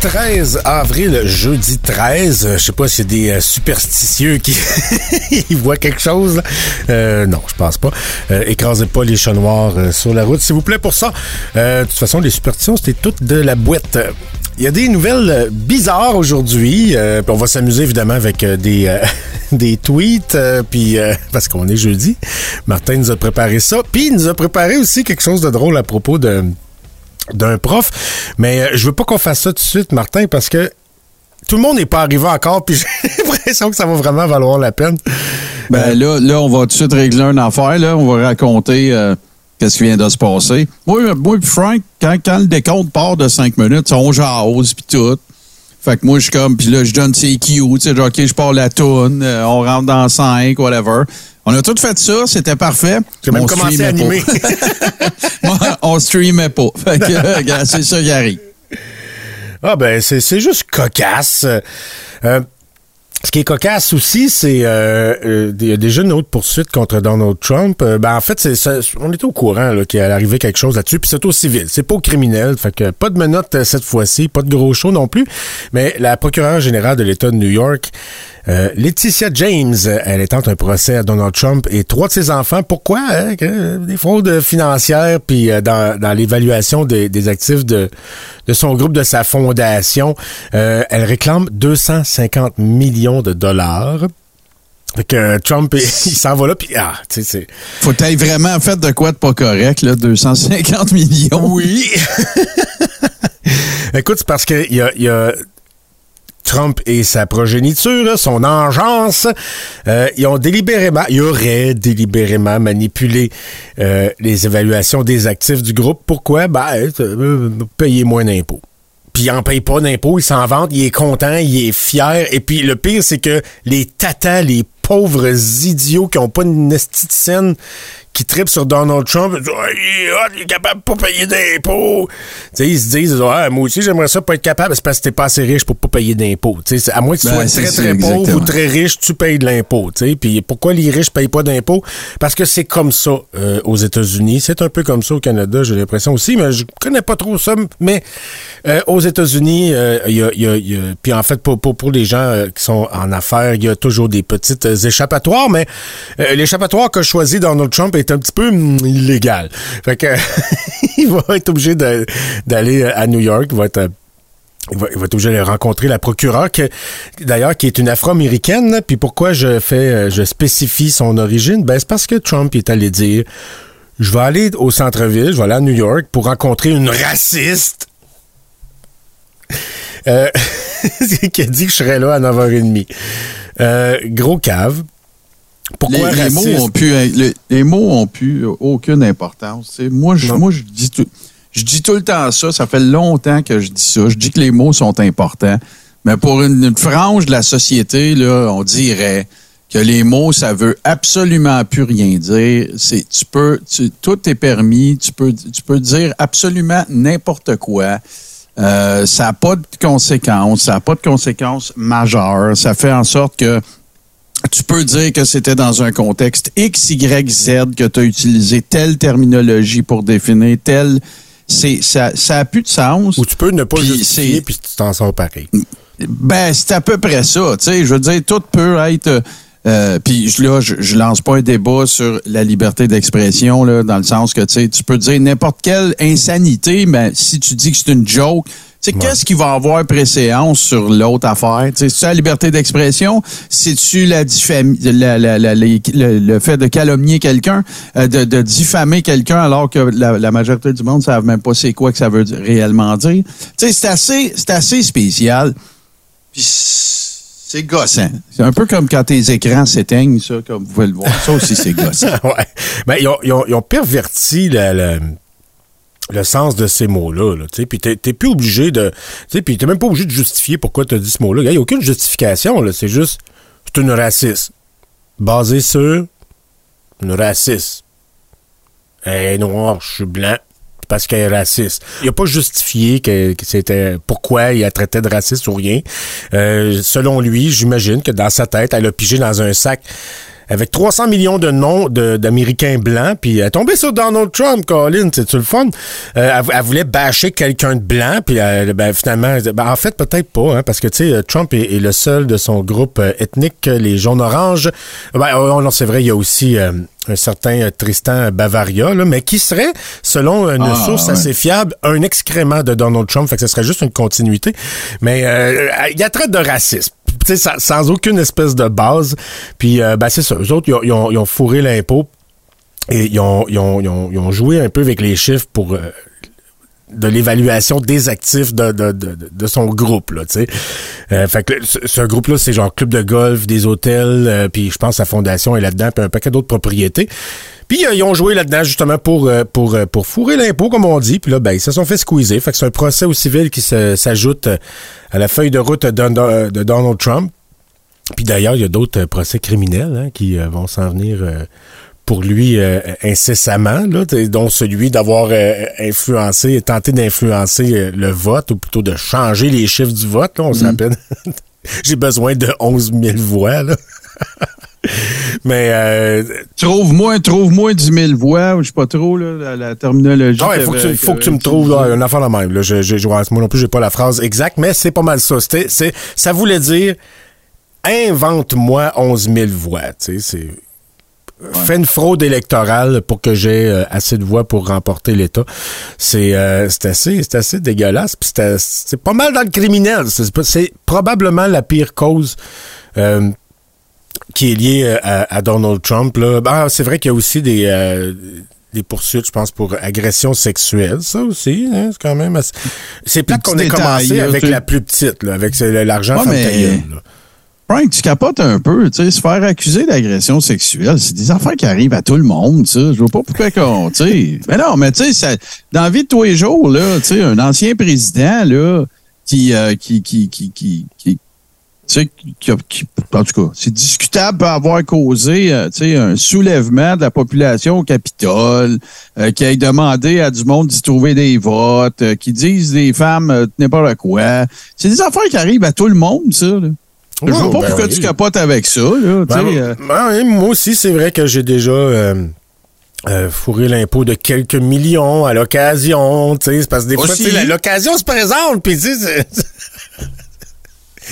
13 avril, jeudi 13. Euh, Je sais pas s'il y a des euh, superstitieux qui ils voient quelque chose. Euh, non, je pense pas. Euh, écrasez pas les chats noirs euh, sur la route, s'il vous plaît, pour ça. Euh, de toute façon, les superstitions, c'était toutes de la boîte. Il y a des nouvelles bizarres aujourd'hui. euh, on va s'amuser évidemment avec des, euh, des tweets. euh, puis parce qu'on est jeudi, Martin nous a préparé ça. Puis il nous a préparé aussi quelque chose de drôle à propos de d'un prof. Mais euh, je veux pas qu'on fasse ça tout de suite, Martin, parce que tout le monde n'est pas arrivé encore, puis j'ai l'impression que ça va vraiment valoir la peine. Ben là, là, on va tout de suite régler une affaire. Là. On va raconter euh, qu'est-ce qui vient de se passer. Moi, moi puis Frank, quand, quand le décompte part de 5 minutes, on jase puis tout. Fait que moi, je suis comme, puis là, je donne ses cues, tu sais, OK, je pars la toune, euh, on rentre dans 5, whatever. On a tout fait ça, c'était parfait. J'ai même On commencé à animer. Moi, on streamait pas. Fait que, euh, c'est ça qui arrive. Ah ben, c'est juste cocasse. Euh, ce qui est cocasse aussi, c'est euh, euh, il y a déjà une autre poursuite contre Donald Trump. Euh, ben en fait, c'est on était au courant qu'il allait arriver quelque chose là-dessus, puis c'est au civil, c'est pas au criminel. Fait que pas de menottes cette fois-ci, pas de gros show non plus. Mais la procureure générale de l'État de New York, euh, Laetitia James, euh, elle intente un procès à Donald Trump et trois de ses enfants. Pourquoi hein, des fraudes financières puis euh, dans, dans l'évaluation des, des actifs de, de son groupe, de sa fondation, euh, elle réclame 250 millions de dollars. Fait que Trump, il s'en va là, puis ah, tu sais, c'est... Faut que vraiment fait de quoi de pas correct, là, 250 millions. Oui! Écoute, c'est parce que il y a, il y a Trump et sa progéniture, son engeance, euh, ils ont délibérément, ils auraient délibérément manipulé euh, les évaluations des actifs du groupe. Pourquoi? Ben, euh, payer moins d'impôts. Puis il en paye pas d'impôts, il s'en vante, il est content, il est fier. Et puis le pire, c'est que les tatas, les pauvres idiots qui ont pas une esthéticienne qui tripe sur Donald Trump, ils disent, Ah, il est hot, il est capable de pas payer d'impôts. Tu sais, ils se disent, ah, moi aussi, j'aimerais ça pas être capable. C'est parce que t'es pas assez riche pour pas payer d'impôts. Tu sais, c'est- à moins que tu Ben, sois très, très pauvre ou très riche, tu payes de l'impôt. Tu sais, puis pourquoi les riches payent pas d'impôts? Parce que c'est comme ça euh, aux États-Unis. C'est un peu comme ça au Canada, j'ai l'impression aussi, mais je connais pas trop ça. Mais euh, aux États-Unis, euh, il y a, y a- y a- puis en fait, pour, pour, pour les gens euh, qui sont en affaires, il y a toujours des petites euh, échappatoires, mais euh, l'échappatoire que choisi Donald Trump est un petit peu hum, illégal. Fait il va être obligé d'aller euh, à New York, il va être euh, il va, être obligé de rencontrer la procureure, d'ailleurs, qui est une afro-américaine. Puis pourquoi je fais, euh, je spécifie son origine? Ben, c'est parce que Trump est allé dire, je vais aller au centre-ville, je vais aller à New York pour rencontrer une raciste. Qui a dit que je serais là à 9h30. Euh, gros cave. Les, Pourquoi les mots ont pu, les, les mots ont pu aucune importance. Moi, je, Non. moi, je dis tout, je dis tout le temps ça. Ça fait longtemps que je dis ça. Je dis que les mots sont importants. Mais pour une, une frange de la société, là, on dirait que les mots, ça veut absolument plus rien dire. C'est, tu peux, tu- tout est permis. Tu peux, tu peux dire absolument n'importe quoi. Euh, ça n'a pas de conséquences. Ça n'a pas de conséquences majeures. Ça fait en sorte que tu peux dire que c'était dans un contexte X, Y, Z que tu as utilisé telle terminologie pour définir telle. C'est, ça, ça a plus de sens. Ou tu peux ne pas Puis justifier, puis tu t'en sors pareil. Ben, c'est à peu près ça. Tu sais, je veux dire, tout peut être. euh, puis là, je, je lance pas un débat sur la liberté d'expression, là, dans le sens que tu peux dire n'importe quelle insanité, mais si tu dis que c'est une joke, sais, qu'est-ce qui va avoir préséance sur l'autre affaire? Tu sais, c'est la liberté d'expression? C'est-tu la diffam- la- la- la- les- le, le fait de calomnier quelqu'un, euh, de, de diffamer quelqu'un alors que la, la majorité du monde ne savent même pas c'est quoi que ça veut réellement dire? Tu sais, c'est assez, c'est assez spécial. Puis c'est gossant. C'est un peu comme quand tes écrans s'éteignent, ça, comme vous pouvez le voir. Ça aussi, c'est gossant. ouais. Ben, ils ont, ils ont- ils ont perverti la, la- le sens de ces mots-là. Là, tu puis t'es t'es plus obligé de. Tu puis t'es même pas obligé de justifier pourquoi t'as dit ce mot-là. Il n'y a aucune justification. là. C'est juste. C'est une raciste. Basée sur une raciste. Elle est noire, je suis blanc. Parce qu'elle est raciste. Il n'a pas justifié que, que c'était pourquoi il a traité de raciste ou rien. Euh, selon lui, j'imagine que dans sa tête, elle a pigé dans un sac avec 300 millions de noms d'Américains blancs, puis elle est tombée sur Donald Trump, Colin, c'est-tu le fun? Euh, elle, elle voulait bâcher quelqu'un de blanc, puis elle, ben, finalement, ben, en fait, peut-être pas, hein, parce que, tu sais, Trump est, est le seul de son groupe euh, ethnique, les jaunes-oranges. Ben, oh, non, c'est vrai, il y a aussi euh, un certain euh, Tristan Bavaria, là, mais qui serait, selon une Ah, source ouais. assez fiable, un excrément de Donald Trump, fait que ce serait juste une continuité. Mais euh, il y a traite de racisme. Sais, sans, sans aucune espèce de base. Puis, euh, ben, c'est ça. Eux autres, ils ont, ils ont- ils ont fourré l'impôt et ils ont, ils, ont, ils ont- ils ont joué un peu avec les chiffres pour euh, de l'évaluation des actifs de, de, de, de son groupe. Là, tu sais. euh, fait que ce, ce groupe-là, c'est genre club de golf, des hôtels, euh, puis je pense sa fondation est là-dedans, puis un paquet d'autres propriétés. Puis euh, ils ont joué là-dedans justement pour, euh, pour, euh, pour fourrer l'impôt, comme on dit. Puis là, ben, ils se sont fait squeezer. Fait que c'est un procès au civil qui s'ajoute à la feuille de route de, Donald Trump. Puis d'ailleurs, il y a d'autres procès criminels hein, qui vont s'en venir pour lui euh, incessamment, là, dont celui d'avoir euh, influencé, tenté d'influencer euh, le vote, ou plutôt de changer les chiffres du vote. Là, on se rappelle. J'ai besoin de 11 000 voix. Là. Mais euh, Trouve-moi, trouve-moi 10 000 voix, ou je sais pas trop, là, la, la terminologie. Ah ouais, faut que tu, faut que tu me trouves là, une affaire la même. Là. Je, je, je- moi non plus, j'ai pas la phrase exacte, mais c'est pas mal ça. C'est, ça voulait dire invente-moi 11 000 voix. Tu c'est fais une fraude électorale pour que j'ai euh, assez de voix pour remporter l'État. C'est, euh, c'est assez, c'est assez dégueulasse. C'est pas mal dans le criminel. C'est, probablement la pire cause. euh, qui est liée euh, à, à Donald Trump. Là. Ben, c'est vrai qu'il y a aussi des, euh, des poursuites, je pense, pour agression sexuelle. Ça aussi, hein, c'est quand même assez... C'est plate qu'on ait commencé avec la plus petite, là, avec l'argent Ouais, mais-. Frank, tu capotes un peu, tu sais, se faire accuser d'agression sexuelle, c'est des affaires qui arrivent à tout le monde, ça. Je vois pas pourquoi qu'on, tu sais. Mais non, mais tu sais, dans la vie de tous les jours, là, tu sais, un ancien président, là, qui, euh, qui, qui, qui, qui, qui- tu sais, qui, en tout cas, c'est discutable peut avoir causé, euh, tu sais, un soulèvement de la population au Capitole, euh, qui a demandé à du monde d'y trouver des votes, euh, qui disent des femmes n'importe quoi. C'est des affaires qui arrivent à tout le monde, ça, là. Je vois pas ben pourquoi oui. tu capotes avec ça, là. Ben, euh. ben oui, moi aussi, c'est vrai que j'ai déjà euh, euh, fourré l'impôt de quelques millions à l'occasion. tu sais, Parce que des fois, la- l'occasion se présente. Puis, tu sais,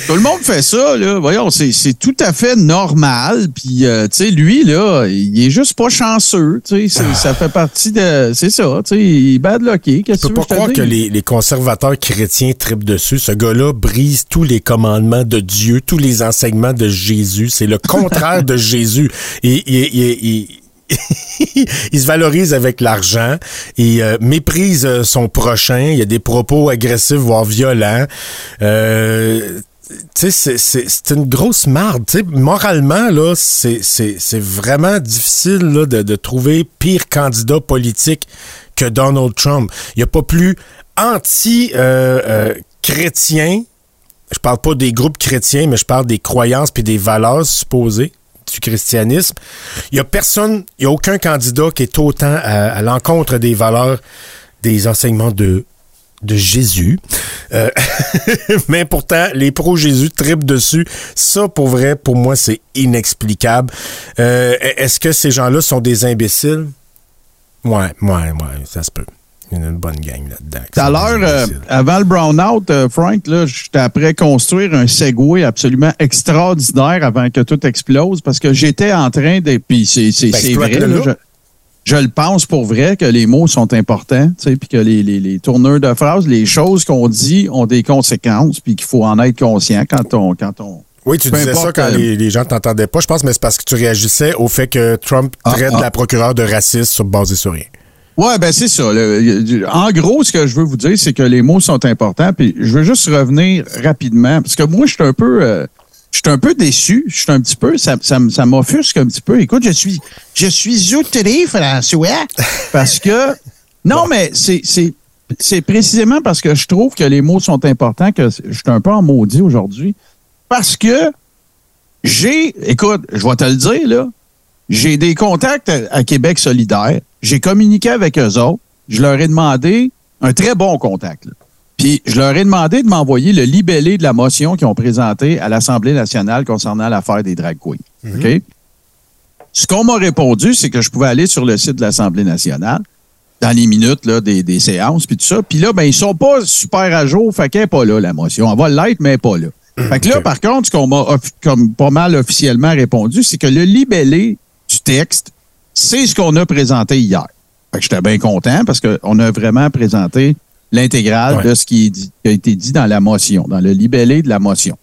Tout le monde fait ça, là. Voyons, c'est c'est tout à fait normal. Puis, euh, tu sais, lui, là, il est juste pas chanceux. Tu sais, ça fait partie de. C'est ça, tu sais, il est bad lucky. Qu'est-ce Je peux pas croire que les, les conservateurs chrétiens tripent dessus. Ce gars-là brise tous les commandements de Dieu, tous les enseignements de Jésus. C'est le contraire de Jésus. Et, et- et- et- il se valorise avec l'argent, il euh, méprise euh, son prochain, il y a des propos agressifs, voire violents. Euh, c'est- une grosse marde. Moralement, là, c'est vraiment difficile de, de trouver pire candidat politique que Donald Trump. Il n'y a pas plus anti-chrétien. je parle pas des groupes chrétiens, mais je parle des croyances puis des valeurs supposées du christianisme. Il y a personne, il y a aucun candidat qui est autant à l'encontre des valeurs des enseignements de de Jésus. Euh, mais pourtant, les pro-Jésus tripent dessus. Ça, pour vrai, pour moi, c'est inexplicable. Euh, Est-ce que ces gens-là sont des imbéciles? Ouais, ouais, ouais, ça se peut. Il y a une bonne gang là-dedans. Tout à l'heure, euh, avant le brownout, euh, Frank, là, j'étais après construire un Segway absolument extraordinaire avant que tout explose parce que j'étais en train de. Puis c'est Ben, vrai, là. Je, le pense pour vrai que les mots sont importants, tu sais, puis que les, les, les tourneurs de phrases, les choses qu'on dit ont des conséquences, puis qu'il faut en être conscient quand on. Quand on Oui, tu peu disais ça quand euh, les, les gens t'entendaient pas. Je pense, mais c'est parce que tu réagissais au fait que Trump Ah, traite ah. la procureure de raciste sur basé sur rien. Ouais, ben c'est ça. Le- en gros, ce que je veux vous dire, c'est que les mots sont importants. Puis je veux juste revenir rapidement, parce que moi, je suis un peu, euh, je suis un peu déçu. Je suis un petit peu, ça, ça, ça m'offusque un petit peu. Écoute, je suis, je suis outré, François, parce que Non, Bon. mais c'est, c'est, c'est précisément parce que je trouve que les mots sont importants que je suis un peu en maudit aujourd'hui. Parce que j'ai, écoute, je vais te le dire, là, j'ai des contacts à, à Québec solidaire. J'ai communiqué avec eux autres. Je leur ai demandé un très bon contact. là. Puis je leur ai demandé de m'envoyer le libellé de la motion qu'ils ont présenté à l'Assemblée nationale concernant l'affaire des drag queens. OK? Ce qu'on m'a répondu, c'est que je pouvais aller sur le site de l'Assemblée nationale dans les minutes là, des, des séances, puis tout ça. Puis là, ben, ils sont pas super à jour, fait qu'elle n'est pas là, la motion. Elle va l'être, mais elle pas là. Fait que là, par contre, ce qu'on m'a comme pas mal officiellement répondu, c'est que le libellé du texte, c'est ce qu'on a présenté hier. Fait que j'étais bien content parce qu'on a vraiment présenté l'intégrale Ouais. de ce qui, est dit- qui a été dit dans la motion, dans le libellé de la motion.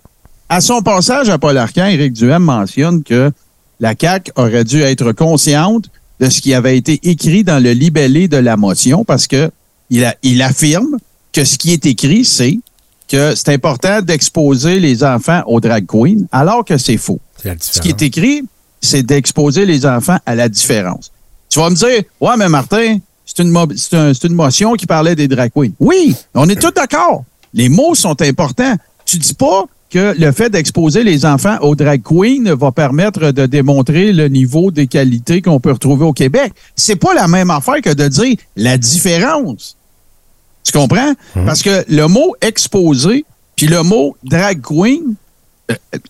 À son passage à Paul Arcan, Éric Duhem mentionne que la CAQ aurait dû être consciente de ce qui avait été écrit dans le libellé de la motion parce que il, a- il affirme que ce qui est écrit, c'est que c'est important d'exposer les enfants aux drag queens, alors que c'est faux. Ce qui est écrit, c'est d'exposer les enfants à la différence. Tu vas me dire, ouais, mais Martin, c'est une, mo- c'est un- c'est une motion qui parlait des drag queens. Oui, on est tous d'accord. Les mots sont importants. Tu dis pas que le fait d'exposer les enfants aux drag queens va permettre de démontrer le niveau des qualités qu'on peut retrouver au Québec. C'est pas la même affaire que de dire la différence. Tu comprends? Parce que le mot exposé puis le mot drag queen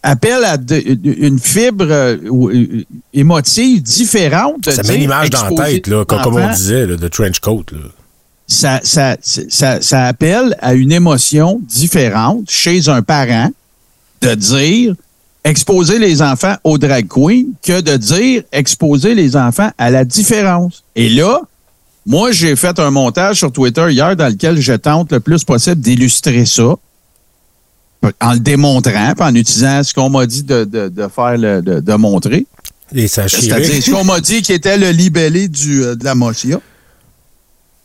appelle à de- une fibre euh, euh, émotive différente. Ça met l'image dans la tête, là, comme, comme on disait, là, de trench coat. Là. ça, ça, ça, ça appelle à une émotion différente chez un parent de dire exposer les enfants au drag queen que de dire exposer les enfants à la différence. Et là, moi, j'ai fait un montage sur Twitter hier dans lequel je tente le plus possible d'illustrer ça en le démontrant, puis en utilisant ce qu'on m'a dit de, de, de faire, le- de, de montrer. C'est-à-dire ce qu'on m'a dit qui était le libellé du, euh, de la motion.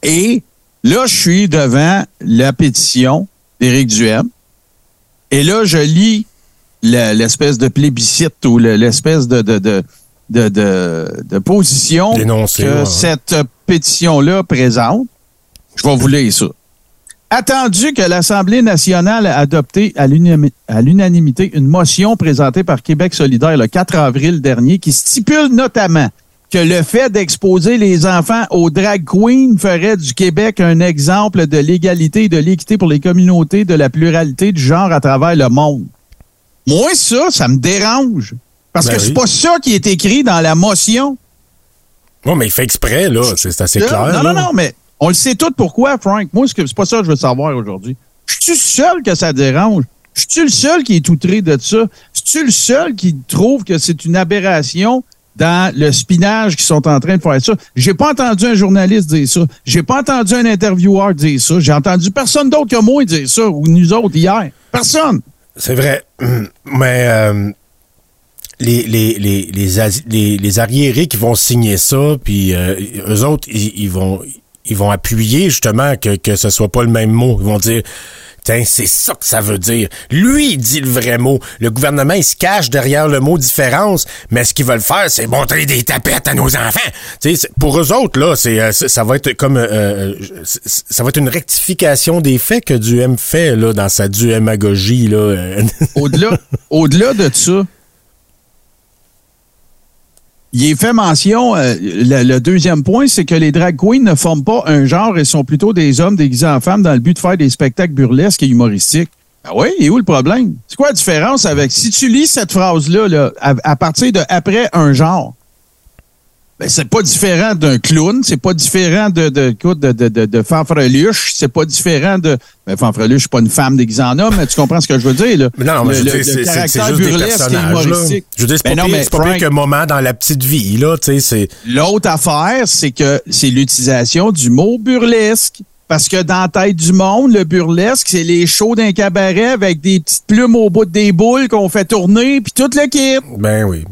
Et là, je suis devant la pétition d'Éric Duhem. Et là, je lis le- l'espèce de plébiscite ou le- l'espèce de, de, de, de, de, de position D'énoncé, que ouais. cette pétition-là présente. Je vais vous lire ça. Attendu que l'Assemblée nationale a adopté à l'unanimité une motion présentée par Québec solidaire le 4 avril dernier qui stipule notamment que le fait d'exposer les enfants aux drag queens ferait du Québec un exemple de l'égalité et de l'équité pour les communautés de la pluralité du genre à travers le monde. Moi, ça, ça me dérange. Parce Ben que c'est oui. pas ça qui est écrit dans la motion. Non, mais il fait exprès, là. C'est assez clair. Non, là. non, non, mais on le sait tout pourquoi, Frank. Moi, c'est pas ça que je veux savoir aujourd'hui. Je suis seul que ça dérange? Je suis le seul qui est outré de ça? Je suis le seul qui trouve que c'est une aberration dans le spinage qu'ils sont en train de faire ça? J'ai pas entendu un journaliste dire ça. J'ai pas entendu un intervieweur dire ça. J'ai entendu personne d'autre que moi dire ça ou nous autres hier. Personne. C'est vrai. Mais euh, les, les, les, les, arriérés qui vont signer ça, puis euh, eux autres, ils vont ils vont appuyer justement que, que ce soit pas le même mot. Ils vont dire Tiens, c'est ça que ça veut dire. Lui, il dit le vrai mot. Le gouvernement, il se cache derrière le mot différence, mais ce qu'ils veulent faire, c'est montrer des tapettes à nos enfants. Tu sais, c'est- pour eux autres, là, c'est, euh, ça va être comme euh, euh, ça va être une rectification des faits que Duhem fait là, dans sa duhémagogie. Là. Au-delà, au-delà de ça, il est fait mention, euh, le, le deuxième point, c'est que les drag queens ne forment pas un genre et sont plutôt des hommes déguisés en femmes dans le but de faire des spectacles burlesques et humoristiques. Ah oui, et où le problème? C'est quoi la différence avec, si tu lis cette phrase-là, là, à, à partir de après un genre, ben, c'est pas différent d'un clown, c'est pas différent de, de, de, de, de, de fanfreluche, c'est pas différent de, ben, fanfreluche, je suis pas une femme déguisée en homme, mais tu comprends ce que je veux dire, là. Mais non, non, mais Le- je veux dire, le caractère juste des burlesque et. Là. Je veux dire, c'est Ben pas, non, pire, pire moment dans la petite vie, là, tu sais, c'est... L'autre affaire, c'est que c'est l'utilisation du mot burlesque. Parce que dans la tête du monde, le burlesque, c'est les shows d'un cabaret avec des petites plumes au bout des boules qu'on fait tourner, puis tout le kit. Ben oui.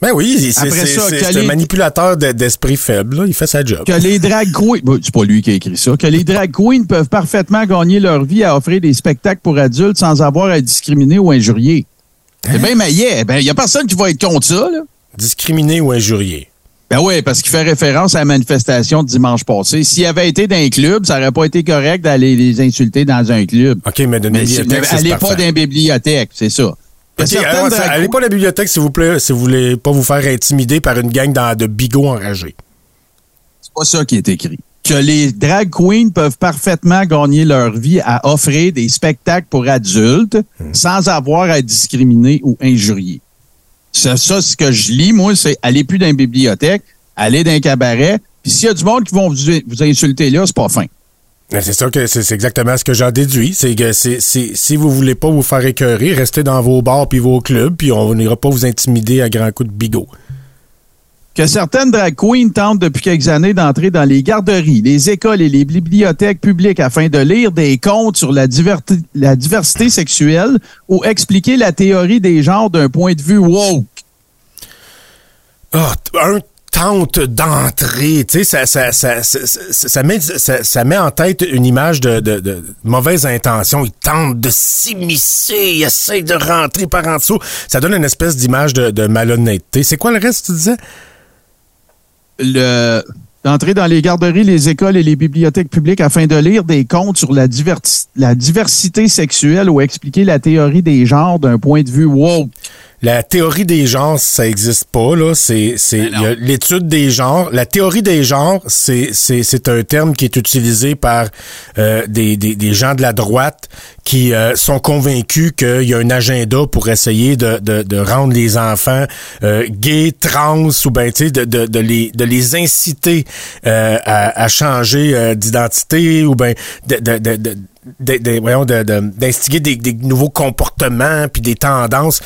Ben oui, c'est un manipulateur de- d'esprit faible, là. Il fait sa job. Que les drag queens, c'est pas lui qui a écrit ça, que les drag queens peuvent parfaitement gagner leur vie à offrir des spectacles pour adultes sans avoir à discriminer ou injurier. Hein? C'est bien. Ben, il y a personne qui va être contre ça, là. Discriminé ou injurié. Ben oui, parce qu'il fait référence à la manifestation de dimanche passé. S'il avait été dans un club, ça n'aurait pas été correct d'aller les insulter dans un club. OK, mais d'une Mais bibliothèque, c'est allez pas dans une bibliothèque, c'est ça. Alors, ça- allez pas à la bibliothèque, s'il vous plaît, si vous voulez pas vous faire intimider par une gang dans- de bigots enragés. C'est pas ça qui est écrit. Que les drag queens peuvent parfaitement gagner leur vie à offrir des spectacles pour adultes sans avoir à être discriminés ou injuriés. C'est ça, ce que je lis, moi, c'est aller plus dans une bibliothèque, aller dans un cabaret, puis s'il y a du monde qui vont vous, vous insulter là, c'est pas fin. Mais C'est ça que c'est exactement ce que j'en déduis. C'est que c'est- si vous voulez pas vous faire écœurer, restez dans vos bars puis vos clubs, puis on n'ira pas vous intimider à grands coups de bigot. que certaines drag queens tentent depuis quelques années d'entrer dans les garderies, les écoles et les bibliothèques publiques afin de lire des contes sur la, la diversité sexuelle ou expliquer la théorie des genres d'un point de vue woke. Ah, un tente d'entrer, tu sais, ça, ça, ça, ça, met, ça, met en tête une image de, de, mauvaise intention. Il tente de s'immiscer, il essaie de rentrer par en dessous. Ça donne une espèce d'image de, de malhonnêteté. C'est quoi le reste, tu disais? Le d'entrer dans les garderies, les écoles et les bibliothèques publiques afin de lire des contes sur la, la diversité sexuelle ou expliquer la théorie des genres d'un point de vue woke. La théorie des genres, ça existe pas, là. C'est, c'est, a l'étude des genres. La théorie des genres, c'est, c'est, c'est un terme qui est utilisé par euh, des, des, des gens de la droite qui euh, sont convaincus qu'il y a un agenda pour essayer de, de, de rendre les enfants euh, gays, trans, ou ben, tu sais, de, de, de, les, de les inciter euh, à, à changer euh, d'identité, ou ben, de, de, de, de de- de- d'instiguer des, des nouveaux comportements puis des tendances.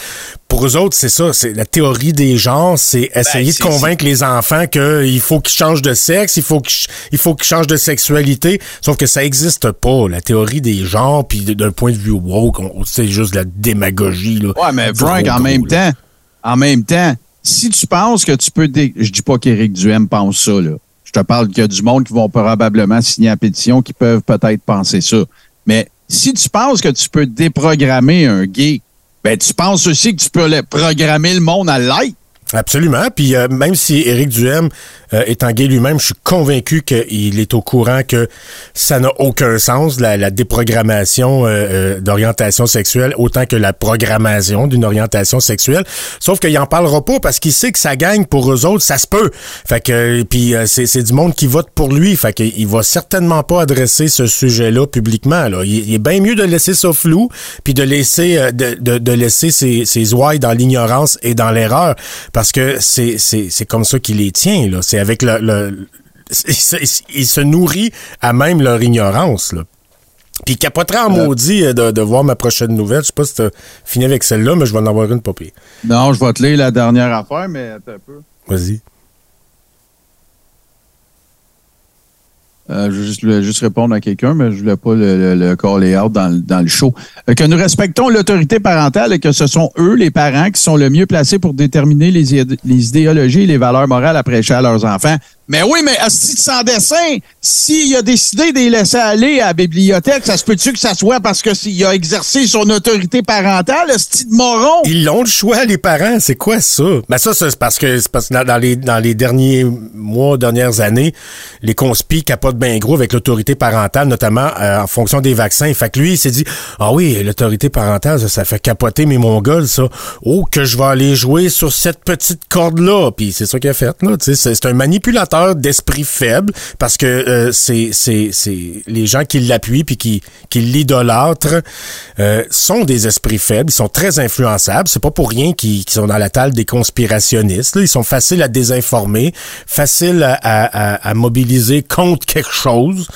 Pour eux autres, c'est ça, c'est la théorie des genres, c'est essayer c'est- de convaincre les enfants qu'il faut qu'ils changent de sexe, il faut qu'ils il faut qu'ils changent de sexualité, sauf que ça existe pas, la théorie des genres, puis d'un point de vue woke, c'est juste de la démagogie. Là, Ouais, mais Frank, en même là. temps, en même temps, si tu penses que tu peux, dé- je dis pas qu'Éric Duhem pense ça, là. Je te parle qu'il y a du monde qui vont probablement signer la pétition qui peuvent peut-être penser ça. Mais si tu penses que tu peux déprogrammer un gay, ben tu penses aussi que tu peux le- programmer le monde à l'être. Absolument. Puis euh, même si Éric Duhem euh, étant gay lui-même, je suis convaincu qu'il est au courant que ça n'a aucun sens, la, la déprogrammation euh, euh, d'orientation sexuelle, autant que la programmation d'une orientation sexuelle. Sauf qu'il en parlera pas parce qu'il sait que ça gagne pour eux autres, ça se peut. Fait que puis euh, c'est, c'est du monde qui vote pour lui. Fait que il va certainement pas adresser ce sujet-là publiquement. Là. Il, est bien mieux de laisser ça flou, puis de laisser euh, de, de, de laisser ses, ses ouailles dans l'ignorance et dans l'erreur. Parce que c'est, c'est, c'est comme ça qu'il les tient. Là. C'est avec le, le il, se, il se nourrit à même leur ignorance. Là. Puis il capoterait en maudit euh, de, de voir ma prochaine nouvelle. Je sais pas si t'as fini avec celle-là, mais je vais en avoir une pas pire. Non, je vais te lire la dernière affaire, mais attends un peu. Vas-y. Euh, je je juste répondre à quelqu'un, mais je voulais pas le, le, le dans, dans le show. Euh, que nous respectons l'autorité parentale et que ce sont eux, les parents, qui sont le mieux placés pour déterminer les, les idéologies et les valeurs morales à prêcher à leurs enfants. Mais oui, mais si sans dessin, s'il a décidé de les laisser aller à la bibliothèque, ça se peut-tu que ça soit parce que s'il a exercé son autorité parentale, ce de moron? Ils l'ont le choix, les parents. C'est quoi ça? Ben ça, c'est parce que parce que dans, les dans les derniers mois, dernières années, les capotent bien gros avec l'autorité parentale, notamment euh, en fonction des vaccins. Fait que lui, il s'est dit Ah oui, l'autorité parentale, ça, ça fait capoter mes mongols, ça. Oh, que je vais aller jouer sur cette petite corde-là. Puis c'est ça qu'il a fait, là. C'est un manipulateur d'esprit faible parce que euh, c'est les gens qui l'appuient puis qui qui l'idolâtrent euh, sont des esprits faibles, ils sont très influençables, c'est pas pour rien qu'ils qu'ils sont dans la table des conspirationnistes, là. ils sont faciles à désinformer, faciles à, à, à- à mobiliser contre quelque chose.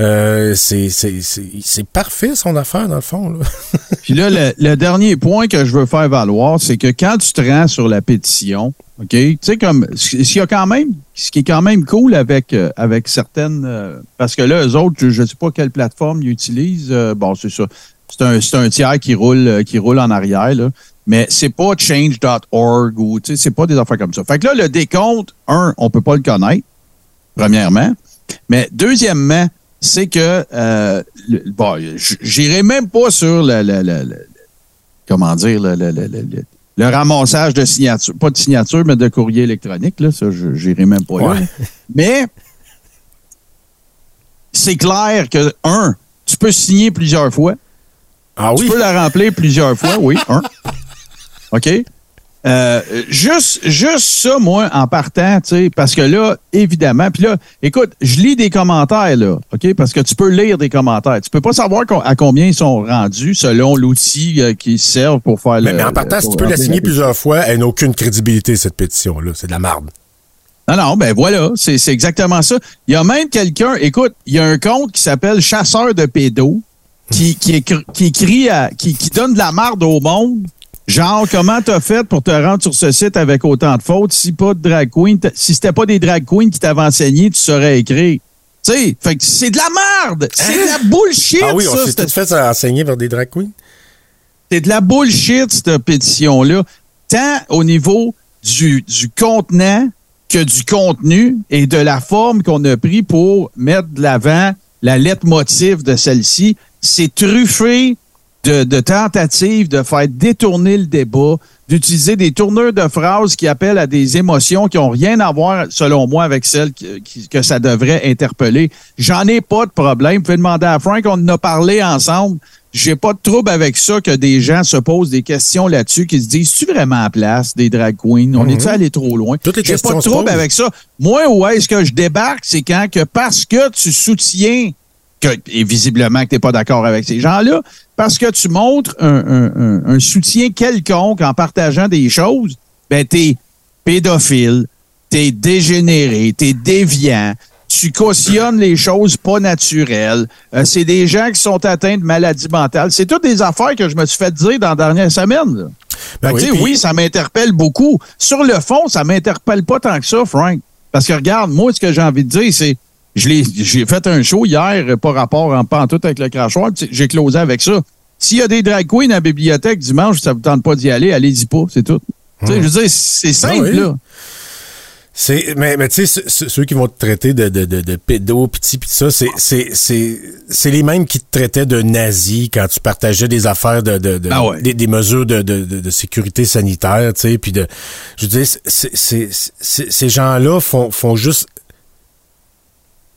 Euh, c'est parfait son affaire dans le fond. Puis là, le, dernier point que je veux faire valoir, c'est que quand tu te rends sur la pétition, OK, tu sais, comme, qu'il y a quand même, ce qui est quand même cool avec, euh, avec certaines, euh, parce que là, eux autres, je ne sais pas quelle plateforme ils utilisent, bon, c'est ça. C'est un, un tiers qui roule, qui roule en arrière, là. Mais c'est pas change.org ou, c'est pas des affaires comme ça. Fait que là, le décompte, un, on peut pas le connaître, premièrement. Mais deuxièmement, c'est que, euh, le- bon, j'irai même pas sur le, le- le- comment dire, le, le- le- le- le- le ramassage de signatures, pas de signature, mais de courrier électronique, là, ça, je n'irai même pas là. Mais c'est clair que, un, tu peux signer plusieurs fois. Ah Tu oui? peux la remplir plusieurs fois, oui, un. OK? Euh, juste, juste ça, moi, en partant, tu sais, parce que là, évidemment, puis là, écoute, je lis des commentaires, là, OK? Parce que tu peux lire des commentaires. Tu peux pas savoir à combien ils sont rendus selon l'outil euh, qui servent pour faire Mais, le. mais en partant, si tu peux la signer plusieurs fois, elle n'a aucune crédibilité, cette pétition-là. C'est de la marde. Non, non, ben voilà, c'est c'est exactement ça. Il y a même quelqu'un, écoute, il y a un compte qui s'appelle Chasseur de pédos qui, qui, écrit, qui à- qui, qui donne de la marde au monde. Genre, comment t'as fait pour te rendre sur ce site avec autant de fautes? Si pas de drag queen, si c'était pas des drag queens qui t'avaient enseigné, tu saurais écrire. Tu sais, fait que c'est de la merde! C'est de la bullshit, ah oui, on s'est tout fait enseigner par des drag queens? c'est de la bullshit, cette pétition-là. Tant au niveau du, du contenant que du contenu et de la forme qu'on a pris pour mettre de l'avant la lettre motive de celle-ci. C'est truffé de, de tentatives de faire détourner le débat, d'utiliser des tourneurs de phrases qui appellent à des émotions qui ont rien à voir, selon moi, avec celles que ça devrait interpeller. J'en ai pas de problème. Vous pouvez demander à Frank, on en a parlé ensemble. J'ai pas de trouble avec ça que des gens se posent des questions là-dessus, qui se disent, tu vraiment à place des drag queens? On est-tu allé trop loin? J'ai pas de trouble avec ça. Moi, où est-ce que je débarque, c'est quand que parce que tu soutiens que, et visiblement que tu n'es pas d'accord avec ces gens-là, parce que tu montres un, un- un- un soutien quelconque en partageant des choses, ben t'es pédophile, t'es dégénéré, t'es déviant, tu cautionnes les choses pas naturelles. Euh, c'est des gens qui sont atteints de maladies mentales. C'est toutes des affaires que je me suis fait dire dans la dernière semaine. là. Ben oui, oui, ça m'interpelle beaucoup. Sur le fond, ça m'interpelle pas tant que ça, Frank. Parce que regarde, moi, ce que j'ai envie de dire, c'est j'ai fait un show hier, euh, pas rapport en pantoute avec le crachoir, j'ai closé avec ça. S'il y a des drag queens à la bibliothèque dimanche, ça vous tente pas d'y aller, allez-y pas, c'est tout. Tu sais, Je veux dire, c'est simple, Ah oui. là. C'est, mais, mais tu sais, ceux- qui vont te traiter de, de, de, de pédo, petit, pis ça, c'est, c'est, c'est, c'est les mêmes qui te traitaient de nazi quand tu partageais des affaires de, de, de- Ah ouais. des, des mesures de, de, de, de sécurité sanitaire, tu sais, puis de, je veux dire, c'est- ces gens-là font, font juste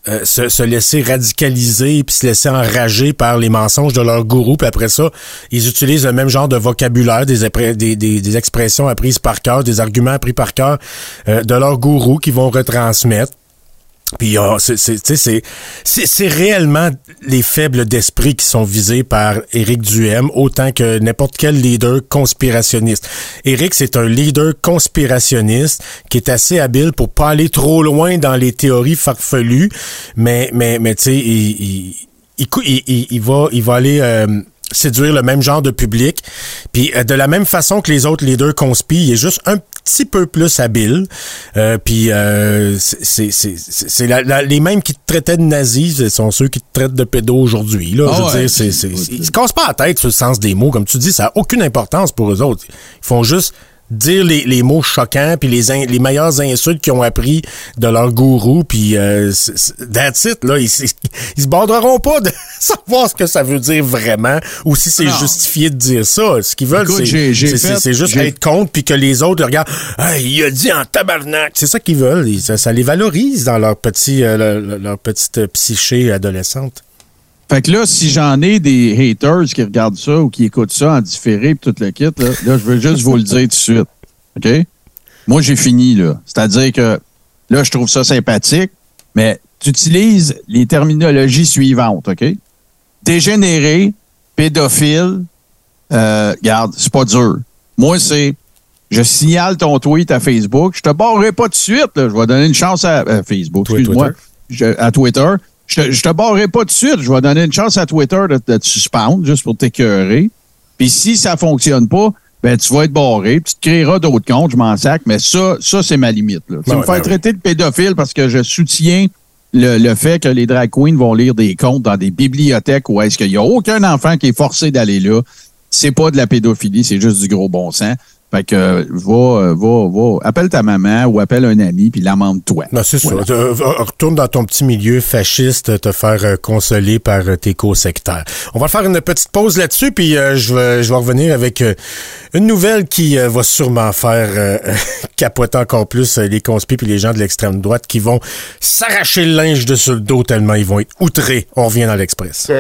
euh, se, se laisser radicaliser puis se laisser enrager par les mensonges de leur gourou puis après ça ils utilisent le même genre de vocabulaire des, des, des, des expressions apprises par cœur des arguments appris par cœur euh, de leur gourou qui vont retransmettre puis ah, c'est réellement les faibles d'esprit qui sont visés par Éric Duhem autant que n'importe quel leader conspirationniste. Éric c'est un leader conspirationniste qui est assez habile pour pas aller trop loin dans les théories farfelues, mais mais mais tu sais il, il, il, cou- il, il- il va il va aller euh, séduire le même genre de public. Puis euh, de la même façon que les autres leaders conspirent, il est juste un petit peu plus habile. Euh, puis euh, c'est- c'est c'est- c'est- c'est la- la- les mêmes qui te traitaient de nazis, ce sont ceux qui te traitent de pédo aujourd'hui. Là, Ah je veux ouais, dire, c'est, c'est, ils se cassent pas la tête sur le sens des mots, comme tu dis, ça a aucune importance pour eux autres. Ils font juste dire les, les mots choquants puis les in- les meilleures insultes qu'ils ont appris de leur gourou puis euh, that's it là. Ils, ils, ils se borderont pas de savoir ce que ça veut dire vraiment ou si c'est justifié de dire ça. Ce qu'ils veulent c'est, juste être contre puis que les autres regardent. Hey, il a dit en tabarnak. C'est ça qu'ils veulent. Ça, ça les valorise dans leur petit euh, leur, leur- leur petite psyché adolescente Fait que là, si j'en ai des haters qui regardent ça ou qui écoutent ça en différé pis tout le kit, là, là, je veux juste vous le dire tout de suite. OK? Moi, j'ai fini, là. C'est-à-dire que là, je trouve ça sympathique, mais tu utilises les terminologies suivantes, OK? Dégénéré, pédophile, euh, regarde, c'est pas dur. Moi, c'est je signale ton tweet à Facebook. Je te barrerai pas tout de suite. là. Je vais donner une chance à, à Facebook. Excuse-moi. À Twitter. Je te, je te barrerai pas tout de suite. Je vais donner une chance à Twitter de, de te suspendre juste pour t'écœurer. Puis si ça fonctionne pas, ben tu vas être barré. puis Tu te créeras d'autres comptes. Je m'en sac. Mais ça, ça c'est ma limite. Là. Tu Ben me faire ben traiter de pédophile parce que je soutiens le, le fait que les drag queens vont lire des comptes dans des bibliothèques où est-ce qu'il y a aucun enfant qui est forcé d'aller là. C'est pas de la pédophilie, c'est juste du gros bon sens. Fait que euh, va, va, va, appelle ta maman ou appelle un ami puis l'amende-toi. Non, c'est Voilà. ça. Euh, euh, Retourne dans ton petit milieu fasciste, te faire euh, consoler par tes co-sectaires. On va faire une petite pause là-dessus, puis euh, je, vais, je vais revenir avec une nouvelle qui euh, va sûrement faire euh, capoter encore plus les conspires puis les gens de l'extrême droite qui vont s'arracher le linge de sur le dos tellement ils vont être outrés. On revient dans l'Express.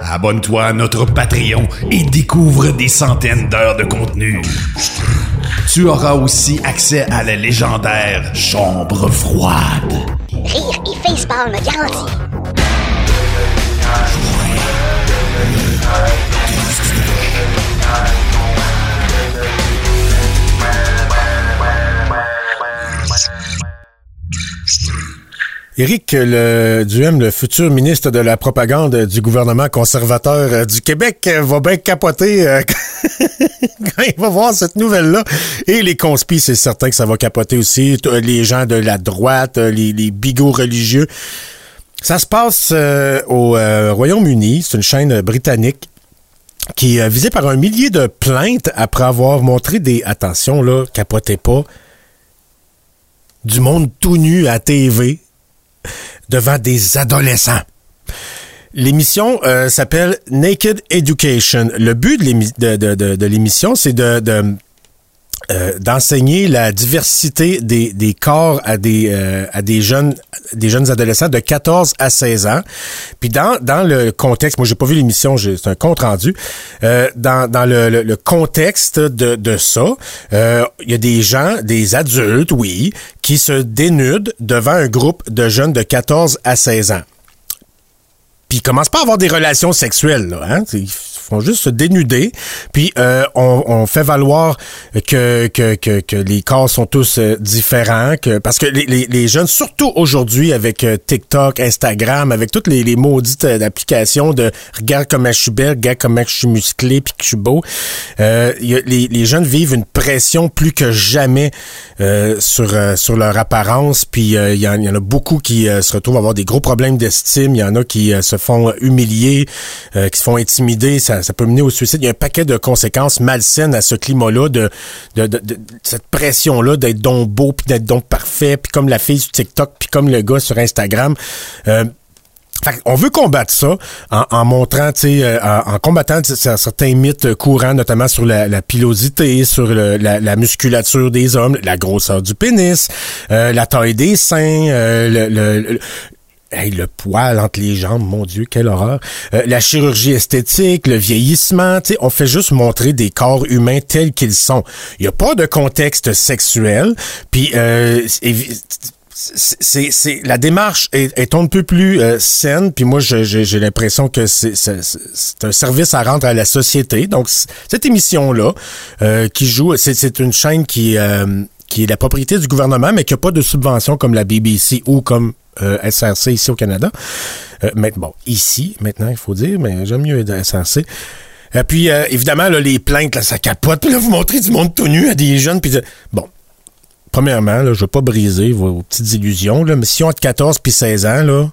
Abonne-toi à notre Patreon et découvre des centaines d'heures de contenu. Tu auras aussi accès à la légendaire Chambre froide. Rire et facepalm garanti. Éric le Duhem, le futur ministre de la propagande du gouvernement conservateur euh, du Québec, euh, va bien capoter euh, quand il va voir cette nouvelle-là. Et les conspis, c'est certain que ça va capoter aussi. Les gens de la droite, les, bigots religieux. Ça se passe au Royaume-Uni. C'est une chaîne britannique qui est visée par un millier de plaintes après avoir montré des... Attention, là, capotez pas. Du monde tout nu à TV devant des adolescents. L'émission euh, s'appelle Naked Education. Le but de l'émi- de- de- de- de l'émission, c'est de, de, euh, d'enseigner la diversité des, des corps à des euh, à des jeunes des jeunes adolescents de 14 à 16 ans. Puis dans dans le contexte, moi j'ai pas vu l'émission, c'est un compte rendu. Euh, dans dans le, le- le contexte de, de ça, euh, il y a des gens, des adultes, oui, qui se dénudent devant un groupe de jeunes de 14 à 16 ans. Puis ils commencent pas à avoir des relations sexuelles, là, hein? Font juste se dénuder. Puis euh, on, on fait valoir que, que, que, que les corps sont tous euh, différents. Que, parce que les, les, les jeunes, surtout aujourd'hui avec euh, TikTok, Instagram, avec toutes les, les maudites applications de regarde comment je suis belle, regarde comment je suis musclé puis que je suis beau. Euh, les, les jeunes vivent une pression plus que jamais euh, sur, sur leur apparence. Puis il y, y en a beaucoup qui se retrouvent à avoir des gros problèmes d'estime. Il y en a qui se font humilier, qui se font intimider. Ça, ça peut mener au suicide. Il y a un paquet de conséquences malsaines à ce climat-là, de, de, de- de- cette pression-là d'être donc beau, puis d'être donc parfait, puis comme la fille sur TikTok, puis comme le gars sur Instagram. Euh, fait on veut combattre ça en, en montrant, euh, en, en combattant certains mythes courants, notamment sur la, la pilosité, sur le- la, la musculature des hommes, la grosseur du pénis, euh, la taille des seins, euh, le- le- Hey, le poil entre les jambes, mon Dieu, quelle horreur. Euh, la chirurgie esthétique, le vieillissement, on fait juste montrer des corps humains tels qu'ils sont. Il n'y a pas de contexte sexuel, puis euh, c'est la démarche est, est un peu plus euh, saine puis moi j'ai l'impression que c'est un service à rendre à la société donc cette émission là qui joue c'est une chaîne qui euh, qui est la propriété du gouvernement mais qui a pas de subvention comme la BBC ou comme euh, SRC ici au Canada. Euh, mais bon ici maintenant il faut dire mais j'aime mieux être SRC euh, puis euh, évidemment là, les plaintes là, ça capote puis là vous montrez du monde tout nu à des jeunes puis bon. Premièrement, là, je veux pas briser vos petites illusions, là, mais si on a de 14 puis 16 ans, là,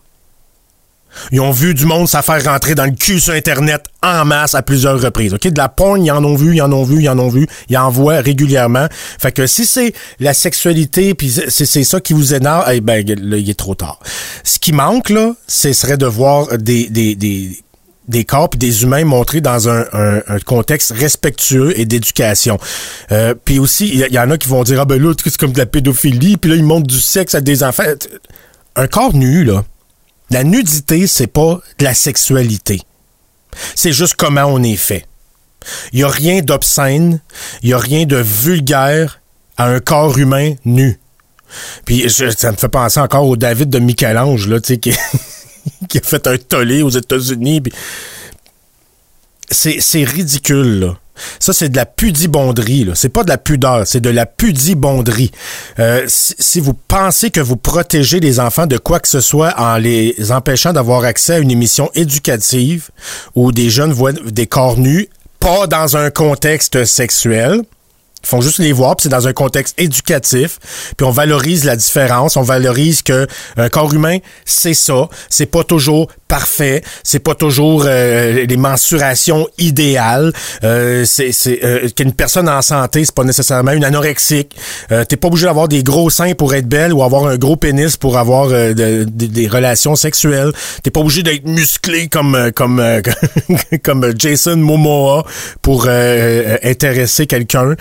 ils ont vu du monde ça faire rentrer dans le cul sur Internet en masse à plusieurs reprises. OK? De la porn, ils en ont vu, ils en ont vu, ils en ont vu, ils en voient régulièrement. Fait que si c'est la sexualité, puis c'est c'est ça qui vous énerve, eh ben, là, il est trop tard. Ce qui manque, là, ce serait de voir des, des, des, des corps puis des humains montrés dans un, un- un contexte respectueux et d'éducation. Euh, puis aussi, il y, y en a qui vont dire ah ben là c'est comme de la pédophilie, puis là ils montrent du sexe à des enfants. Un corps nu là, la nudité c'est pas de la sexualité. C'est juste comment on est fait. Il y a rien d'obscène, il y a rien de vulgaire à un corps humain nu. Puis ça me fait penser encore au David de Michel-Ange là, tu qui a fait un tollé aux États-Unis. C'est, ridicule, là. Ça, c'est de la pudibonderie. C'est pas de la pudeur, c'est de la pudibonderie. Euh, si, si vous pensez que vous protégez les enfants de quoi que ce soit en les empêchant d'avoir accès à une émission éducative où des jeunes voient des corps nus, pas dans un contexte sexuel, ils font juste les voir, puis c'est dans un contexte éducatif, puis on valorise la différence, on valorise que un corps humain, c'est ça, c'est pas toujours parfait, c'est pas toujours euh, les mensurations idéales. Euh, c'est euh, qu'une personne en santé, c'est pas nécessairement une anorexique. Euh, T'es pas obligé d'avoir des gros seins pour être belle ou avoir un gros pénis pour avoir euh, de- de- des relations sexuelles. T'es pas obligé d'être musclé comme euh, comme comme Jason Momoa pour intéresser quelqu'un.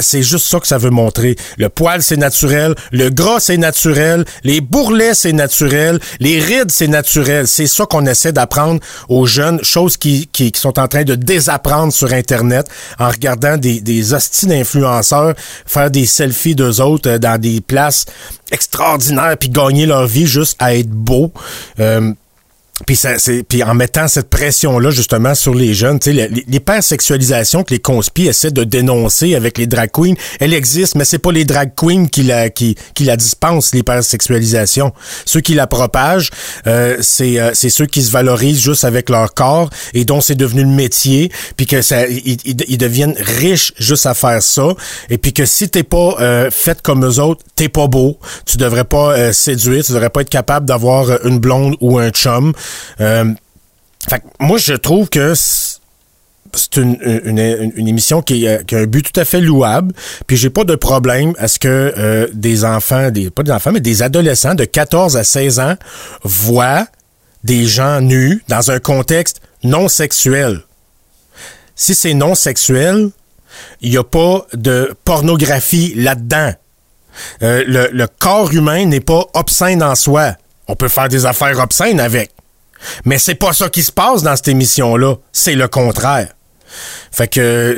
C'est juste ça que ça veut montrer. Le poil c'est naturel, le gras c'est naturel, les bourrelets c'est naturel, les rides c'est naturel. C'est ça qu'on essaie d'apprendre aux jeunes, choses qui, qui, sont en train de désapprendre sur Internet en regardant des, des hosties faire des selfies d'eux autres euh, dans des places extraordinaires puis gagner leur vie juste à être beau. Euh, puis c'est, puis en mettant cette pression-là justement sur les jeunes, tu l'hypersexualisation que les conspis essaient de dénoncer avec les drag queens, elle existe, mais c'est pas les drag queens qui la qui, qui la dispensent l'hypersexualisation. Ceux qui la propagent, euh, c'est euh, c'est ceux qui se valorisent juste avec leur corps et dont c'est devenu le métier, puis que ça ils, ils- ils deviennent riches juste à faire ça, et puis que si t'es pas euh, fait comme eux autres, t'es pas beau, tu devrais pas euh, séduire, tu devrais pas être capable d'avoir euh, une blonde ou un chum. Euh, fait moi, je trouve que c'est une, une, émission qui, a- qui a un but tout à fait louable. Puis j'ai pas de problème à ce que euh, des enfants, des pas des enfants, mais des adolescents de 14 à 16 ans voient des gens nus dans un contexte non sexuel. Si c'est non sexuel, il n'y a pas de pornographie là-dedans. Euh, le corps humain n'est pas obscène en soi. On peut faire des affaires obscènes avec. Mais c'est pas ça qui se passe dans cette émission-là. C'est le contraire. Fait que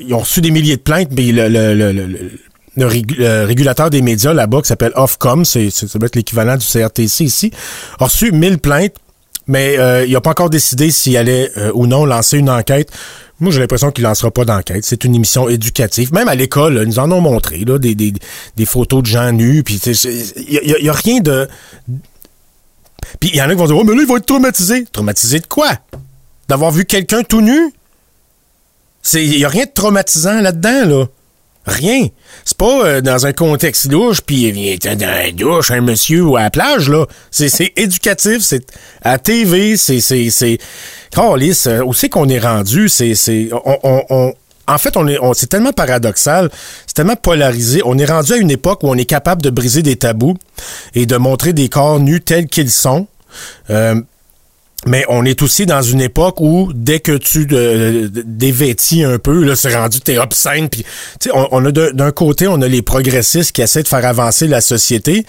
ils ont reçu des milliers de plaintes, mais le, le, le, le- le- le régu- le régulateur des médias là-bas, qui s'appelle Ofcom, c'est, ça doit être l'équivalent du CRTC ici, a reçu 1000 plaintes, mais euh, il n'a pas encore décidé s'il allait euh, ou non lancer une enquête. Moi, j'ai l'impression qu'il lancera pas d'enquête. C'est une émission éducative. Même à l'école, ils nous en ont montré des, photos de gens nus. Puis il y, a- y a rien de. Puis il y en a qui vont dire, oh, mais là, ils vont être traumatisés. Traumatisés de quoi? D'avoir vu quelqu'un tout nu? Il n'y a rien de traumatisant là-dedans, là. Rien. C'est pas euh, dans un contexte louche, puis il vient dans la douche, un monsieur ou à la plage, là. C'est éducatif, c'est à TV, c'est... c'est c'est Calisse, euh, où c'est qu'on est rendu? C'est... c'est on, on- on- en fait, on est, on, c'est tellement paradoxal, c'est tellement polarisé. On est rendu à une époque où on est capable de briser des tabous et de montrer des corps nus tels qu'ils sont. Euh, mais on est aussi dans une époque où dès que tu euh, dévêtis un peu, là, c'est rendu t'es obscène. Puis, tu sais, on, on a d'un côté, on a les progressistes qui essaient de faire avancer la société.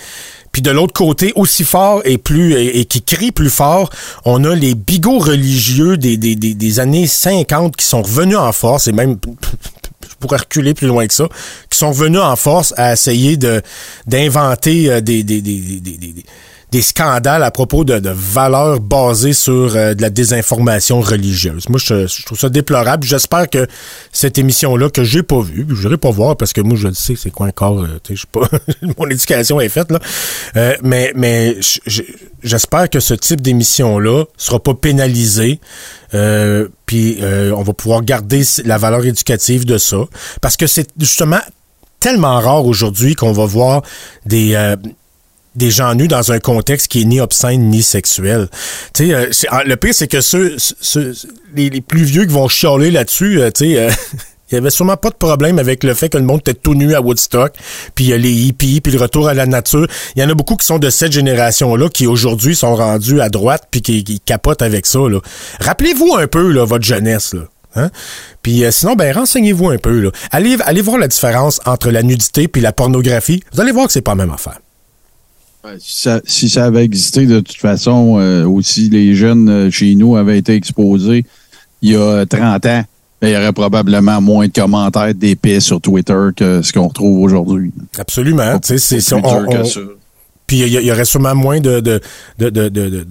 Puis de l'autre côté, aussi fort et plus et, qui crient plus fort, on a les bigots religieux des, années 50 qui sont revenus en force et même je pourrais reculer plus loin que ça, qui sont revenus en force à essayer de d'inventer euh, des, des, des, des- scandales à propos de, de valeurs basées sur euh, de la désinformation religieuse. Moi, je, je trouve ça déplorable. J'espère que cette émission-là, que j'ai pas vue, je n'irai pas voir parce que moi, je le sais, c'est quoi encore, euh, tu sais, je sais pas, mon éducation est faite, là. Euh, mais mais je- je- j'espère que ce type d'émission-là sera pas pénalisé. Euh, puis euh, on va pouvoir garder la valeur éducative de ça. Parce que c'est justement tellement rare aujourd'hui qu'on va voir des... des gens nus dans un contexte qui est ni obscène ni sexuel. Tu sais, euh, ah, le pire, c'est que ceux, ceux- les, les plus vieux qui vont chialer là-dessus, euh, tu sais, euh, il y avait sûrement pas de problème avec le fait que le monde était tout nu à Woodstock, puis euh, les hippies, puis le retour à la nature. Il y en a beaucoup qui sont de cette génération-là, qui aujourd'hui sont rendus à droite, puis qui, qui capotent avec ça. Rappelez-vous un peu là, votre jeunesse. Là. Hein? Puis euh, sinon, ben renseignez-vous un peu. Là. Allez, allez voir la différence entre la nudité puis la pornographie. Vous allez voir que c'est pas la même affaire. Ouais, Si ça, si ça avait existé, de toute façon, euh, aussi, les jeunes euh, chez nous avaient été exposés il y a 30 ans, ben, il y aurait probablement moins de commentaires d'épais sur Twitter que ce qu'on retrouve aujourd'hui. Absolument. C'est-. Puis il y, aurait sûrement moins de, de, de, de, de, de-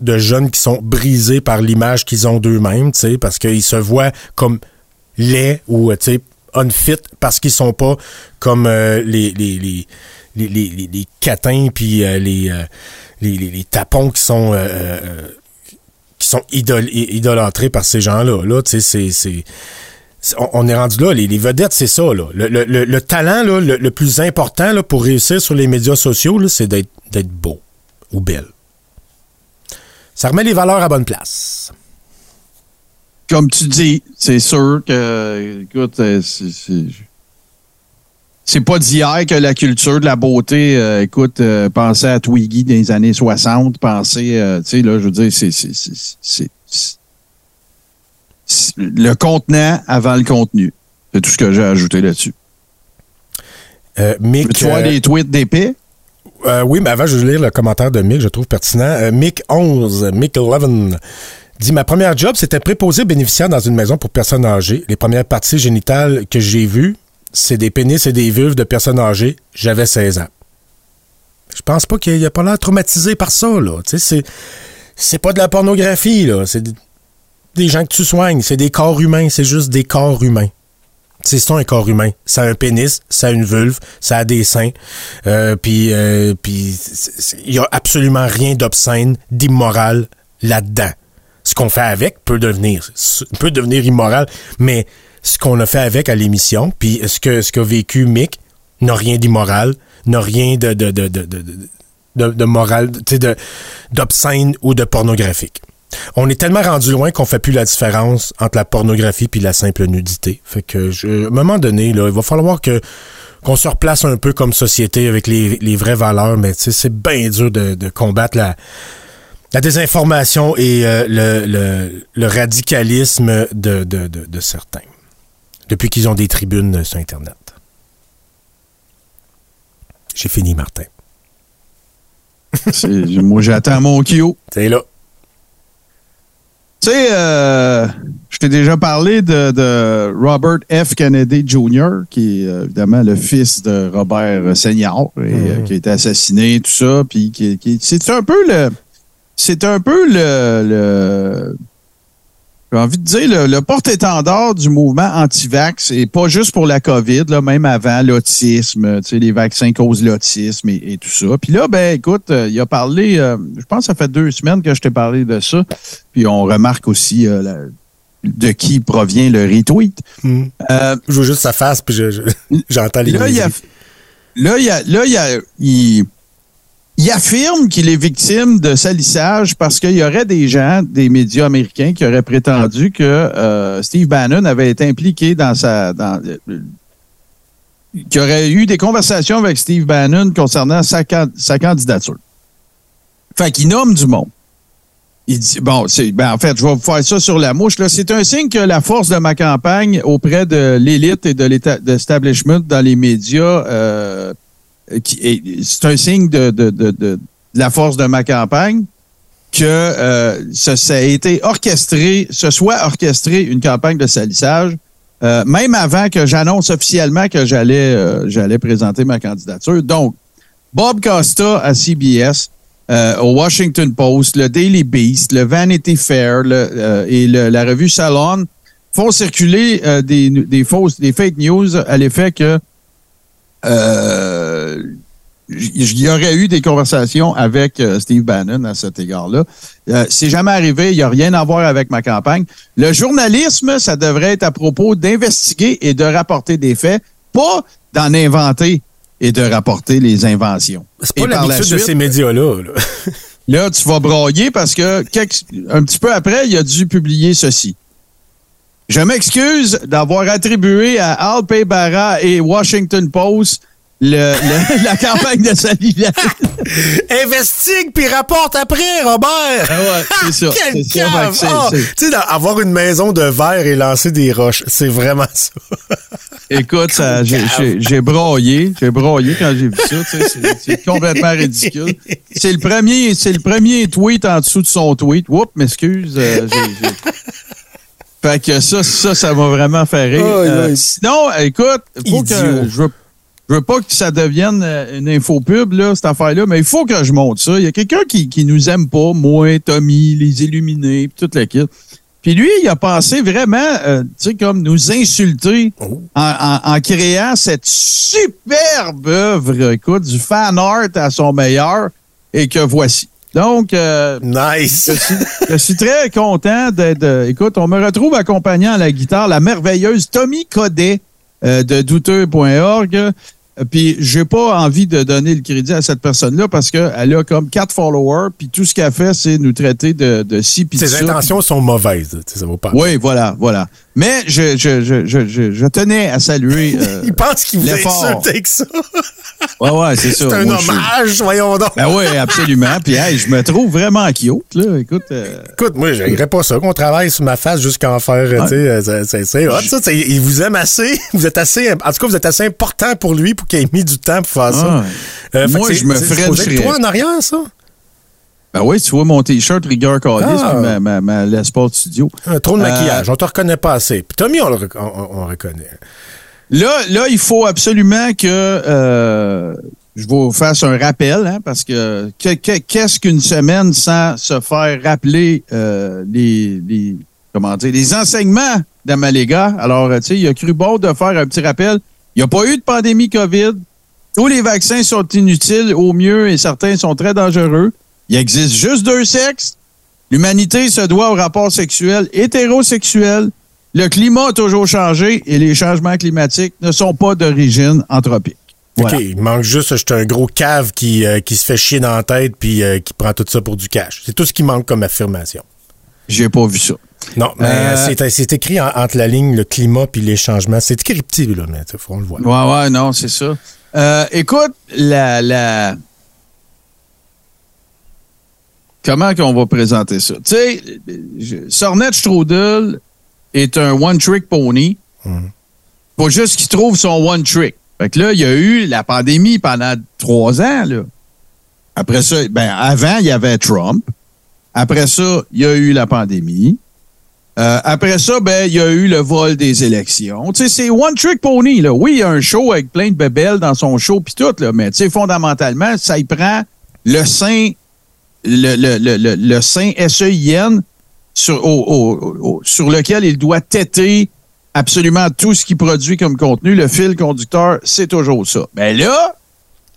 de jeunes qui sont brisés par l'image qu'ils ont d'eux-mêmes, parce qu'ils se voient comme laids ou, unfit parce qu'ils sont pas comme euh, les, les, les, les, les, les- catins puis euh, les, euh, les, les, les tapons qui sont... euh, qui sont idol- idolâtrés par ces gens-là. Là, c'est- On, est rendu là, les, vedettes, c'est ça. Là. Le, le- le- le talent là, le, le plus important là, pour réussir sur les médias sociaux, c'est d'être beau ou belle. Ça remet les valeurs à bonne place. Comme tu dis, c'est sûr que, écoute, c'est c'est pas d'hier que la culture de la beauté, euh, écoute, euh, pensez à Twiggy dans les années 60, pensez, euh, tu sais, là, je veux dire, c'est- c'est- c'est c'est- c'est- c'est le contenant avant le contenu. C'est tout ce que j'ai à ajouter là-dessus. Mick, Tu vois les tweets d'épée? Euh, oui, mais avant, je vais lire le commentaire de Mick, je trouve pertinent. Euh, Mick11, Mick11 dit Ma première job, c'était préposé bénéficiaire dans une maison pour personnes âgées. Les premières parties génitales que j'ai vues, c'est des pénis et des vulves de personnes âgées. J'avais 16 ans. Je pense pas qu'il a pas l'air traumatisé par ça, là. C'est, c'est pas de la pornographie, là. C'est des- gens que tu soignes. C'est des corps humains. C'est juste des corps humains. C'est ça un corps humain. Ça un pénis, ça a une vulve, ça a des seins. Euh, puis, euh, il y a absolument rien d'obscène, d'immoral là-dedans. Ce qu'on fait avec peut devenir, peut devenir immoral, mais ce qu'on a fait avec à l'émission, puis ce que ce qu'a vécu Mick n'a rien d'immoral, n'a rien de de de de de, de, moral, d'obscène ou de pornographique. On est tellement rendu loin qu'on fait plus la différence entre la pornographie puis la simple nudité. Fait que, je, à un moment donné, là, il va falloir que qu'on se replace un peu comme société avec les, les vraies valeurs, mais c'est bien dur de, de combattre la, la désinformation et euh, le, le, le radicalisme de, de, de certains. Depuis qu'ils ont des tribunes sur Internet. J'ai fini, Martin. Moi, j'attends mon Q. C'est là. Tu sais, euh, je t'ai déjà parlé de, de Robert F. Kennedy Jr., qui est euh, évidemment le fils de Robert Senior, et, euh, qui a été assassiné, tout ça. Puis qui, qui- c'est un peu le. C'est un peu le. le j'ai envie de dire, le, le porte-étendard du mouvement anti-vax, et pas juste pour la COVID, là, même avant l'autisme, tu sais, les vaccins causent l'autisme et, et tout ça. Puis là, ben, écoute, euh, il a parlé, euh, je pense que ça fait deux semaines que je t'ai parlé de ça. Puis on remarque aussi euh, la- de qui provient le retweet. Mm. Euh, Je vois juste sa face, puis je- je- j'entends les là, il, a- là, il, a- là, il, a- il- il affirme qu'il est victime de salissage parce qu'il y aurait des gens, des médias américains, qui auraient prétendu que euh, Steve Bannon avait été impliqué dans sa. Dans, euh, aurait eu des conversations avec Steve Bannon concernant sa, can- sa candidature. Fait qu'il nomme du monde. Il dit, bon, ben, en fait, je vais vous faire ça sur la mouche. C'est un signe que la force de ma campagne auprès de l'élite et de l'état d'establishment dans les médias, euh, c'est un signe de, de, de, de, la force de ma campagne que euh, ça, ça a été orchestré, ce soit orchestré une campagne de salissage, euh, même avant que j'annonce officiellement que j'allais euh, j'allais présenter ma candidature. Donc, Bob Costa à CBS, euh, au Washington Post, le Daily Beast, le Vanity Fair le, euh, et le- la revue Salon font circuler euh, des fausses, des fake news à l'effet que euh, il y aurait eu des conversations avec euh, Steve Bannon à cet égard-là. Euh, c'est jamais arrivé, il n'y a rien à voir avec ma campagne. Le journalisme, ça devrait être à propos d'investiguer et de rapporter des faits, pas d'en inventer et de rapporter les inventions. C'est pas par la l'habitude de ces médias-là. là. Là, tu vas broyer parce que quelques- un petit peu après, il a dû publier ceci. Je m'excuse d'avoir attribué à Al Barra et Washington Post le- le- la campagne de salivage. Investigue puis rapporte après, Robert! ouais, c'est ça. Quel c'est ça. C'est- Ah! c'est- avoir une maison de verre et lancer des roches, c'est vraiment ça. Écoute, ça, j'ai, j'ai, j'ai broyé. J'ai broyé quand j'ai vu ça. C'est, c'est complètement ridicule. C'est le premier, c'est le premier tweet en dessous de son tweet. Oups, m'excuse. euh, j'ai- Fait que ça, ça, ça m'a vraiment fait rire. Euh, sinon, écoute, faut que je veux, je veux pas que ça devienne euh, une info pub, là, cette affaire-là, mais il faut que je monte ça. Il y a quelqu'un qui, qui nous aime pas, moi, Tommy, les illuminés, puis toute la kit. Puis lui, il a pensé vraiment, euh, tu sais, comme nous insulter Oh. en, en- en créant cette superbe œuvre, écoute, du fan art à son meilleur, et que voici. Donc, euh, Nice! je, suis, je suis très content de, de- Écoute, on me retrouve accompagnant à la guitare la merveilleuse Tommy Codet euh, de douteux.org. puis j'ai pas envie de donner le crédit à cette personne-là parce qu'elle a comme quatre followers, puis tout ce qu'elle fait, c'est nous traiter de, de de Ses intentions sont mauvaises. Ça vaut pas. Oui, voilà, voilà. Mais je, je, je, je, je, je tenais à saluer. euh, Il pense qu'il vous insulté avec ça. ouais, ouais, c'est ça. C'est un Moi, je suis- hommage, voyons donc. Ben oui, absolument. Puis hey, je me trouve vraiment cute, là. Écoute. euh, Écoute, moi, j'aimerais pas ça qu'on travaille sur ma face jusqu'à en faire, euh, c'est- c'est c'est ça. c'est- Il vous aime assez. Vous êtes assez, en tout cas, vous êtes assez important pour lui pour qu'il ait mis du temps pour faire ça. Ah, Euh, Moi, je me c'est- c'est ferais être toi en arrière, ça? Ben oui, tu vois mon t-shirt rigueur Callis Ah. puis ma, ma, ma Les Paul Studio. Trop de Euh, maquillage. On te reconnaît pas assez. Puis Tommy, on le rec- on, on- on reconnaît. Là, là, il faut absolument que euh, je vous fasse un rappel, hein, parce que que- que- qu'est-ce qu'une semaine sans se faire rappeler euh, les, les comment dire les enseignements d'Amaléga? Alors, euh, tu sais, il a cru bon de faire un petit rappel. Il n'y a pas eu de pandémie COVID. Tous les vaccins sont inutiles au mieux et certains sont très dangereux. Il existe juste deux sexes. L'humanité se doit au rapport sexuel hétérosexuel. Le climat a toujours changé et les changements climatiques ne sont pas d'origine anthropique. Voilà. OK, il manque juste, j'étais un gros cave qui, euh, qui se fait chier dans la tête puis euh, qui prend tout ça pour du cash. C'est tout ce qui manque comme affirmation. J'ai pas vu ça. Non, mais Euh, c'est- écrit en- entre la ligne le climat puis les changements. C'est écrit petit, là, mais il faut on le voir. Ouais, ouais, non, c'est ça. Écoute, la, la... Comment qu'on va présenter ça? Tu sais, Sornet Strudel est un one-trick pony. Pas juste qu'il trouve son one-trick. Fait que là, il y a eu la pandémie pendant trois ans, là. Après ça, ben, avant, il y avait Trump. Après ça, il y a eu la pandémie. Euh, après ça, ben, il y a eu le vol des élections. Tu sais, c'est One Trick Pony, là. Oui, il y a un show avec plein de bébelles dans son show puis tout, là, mais tu sais, fondamentalement, ça y prend le sein, le, le, le, le, le sein SEIN sur, au- au- au- sur lequel il doit têter absolument tout ce qu'il produit comme contenu. Le fil conducteur, c'est toujours ça. Mais là,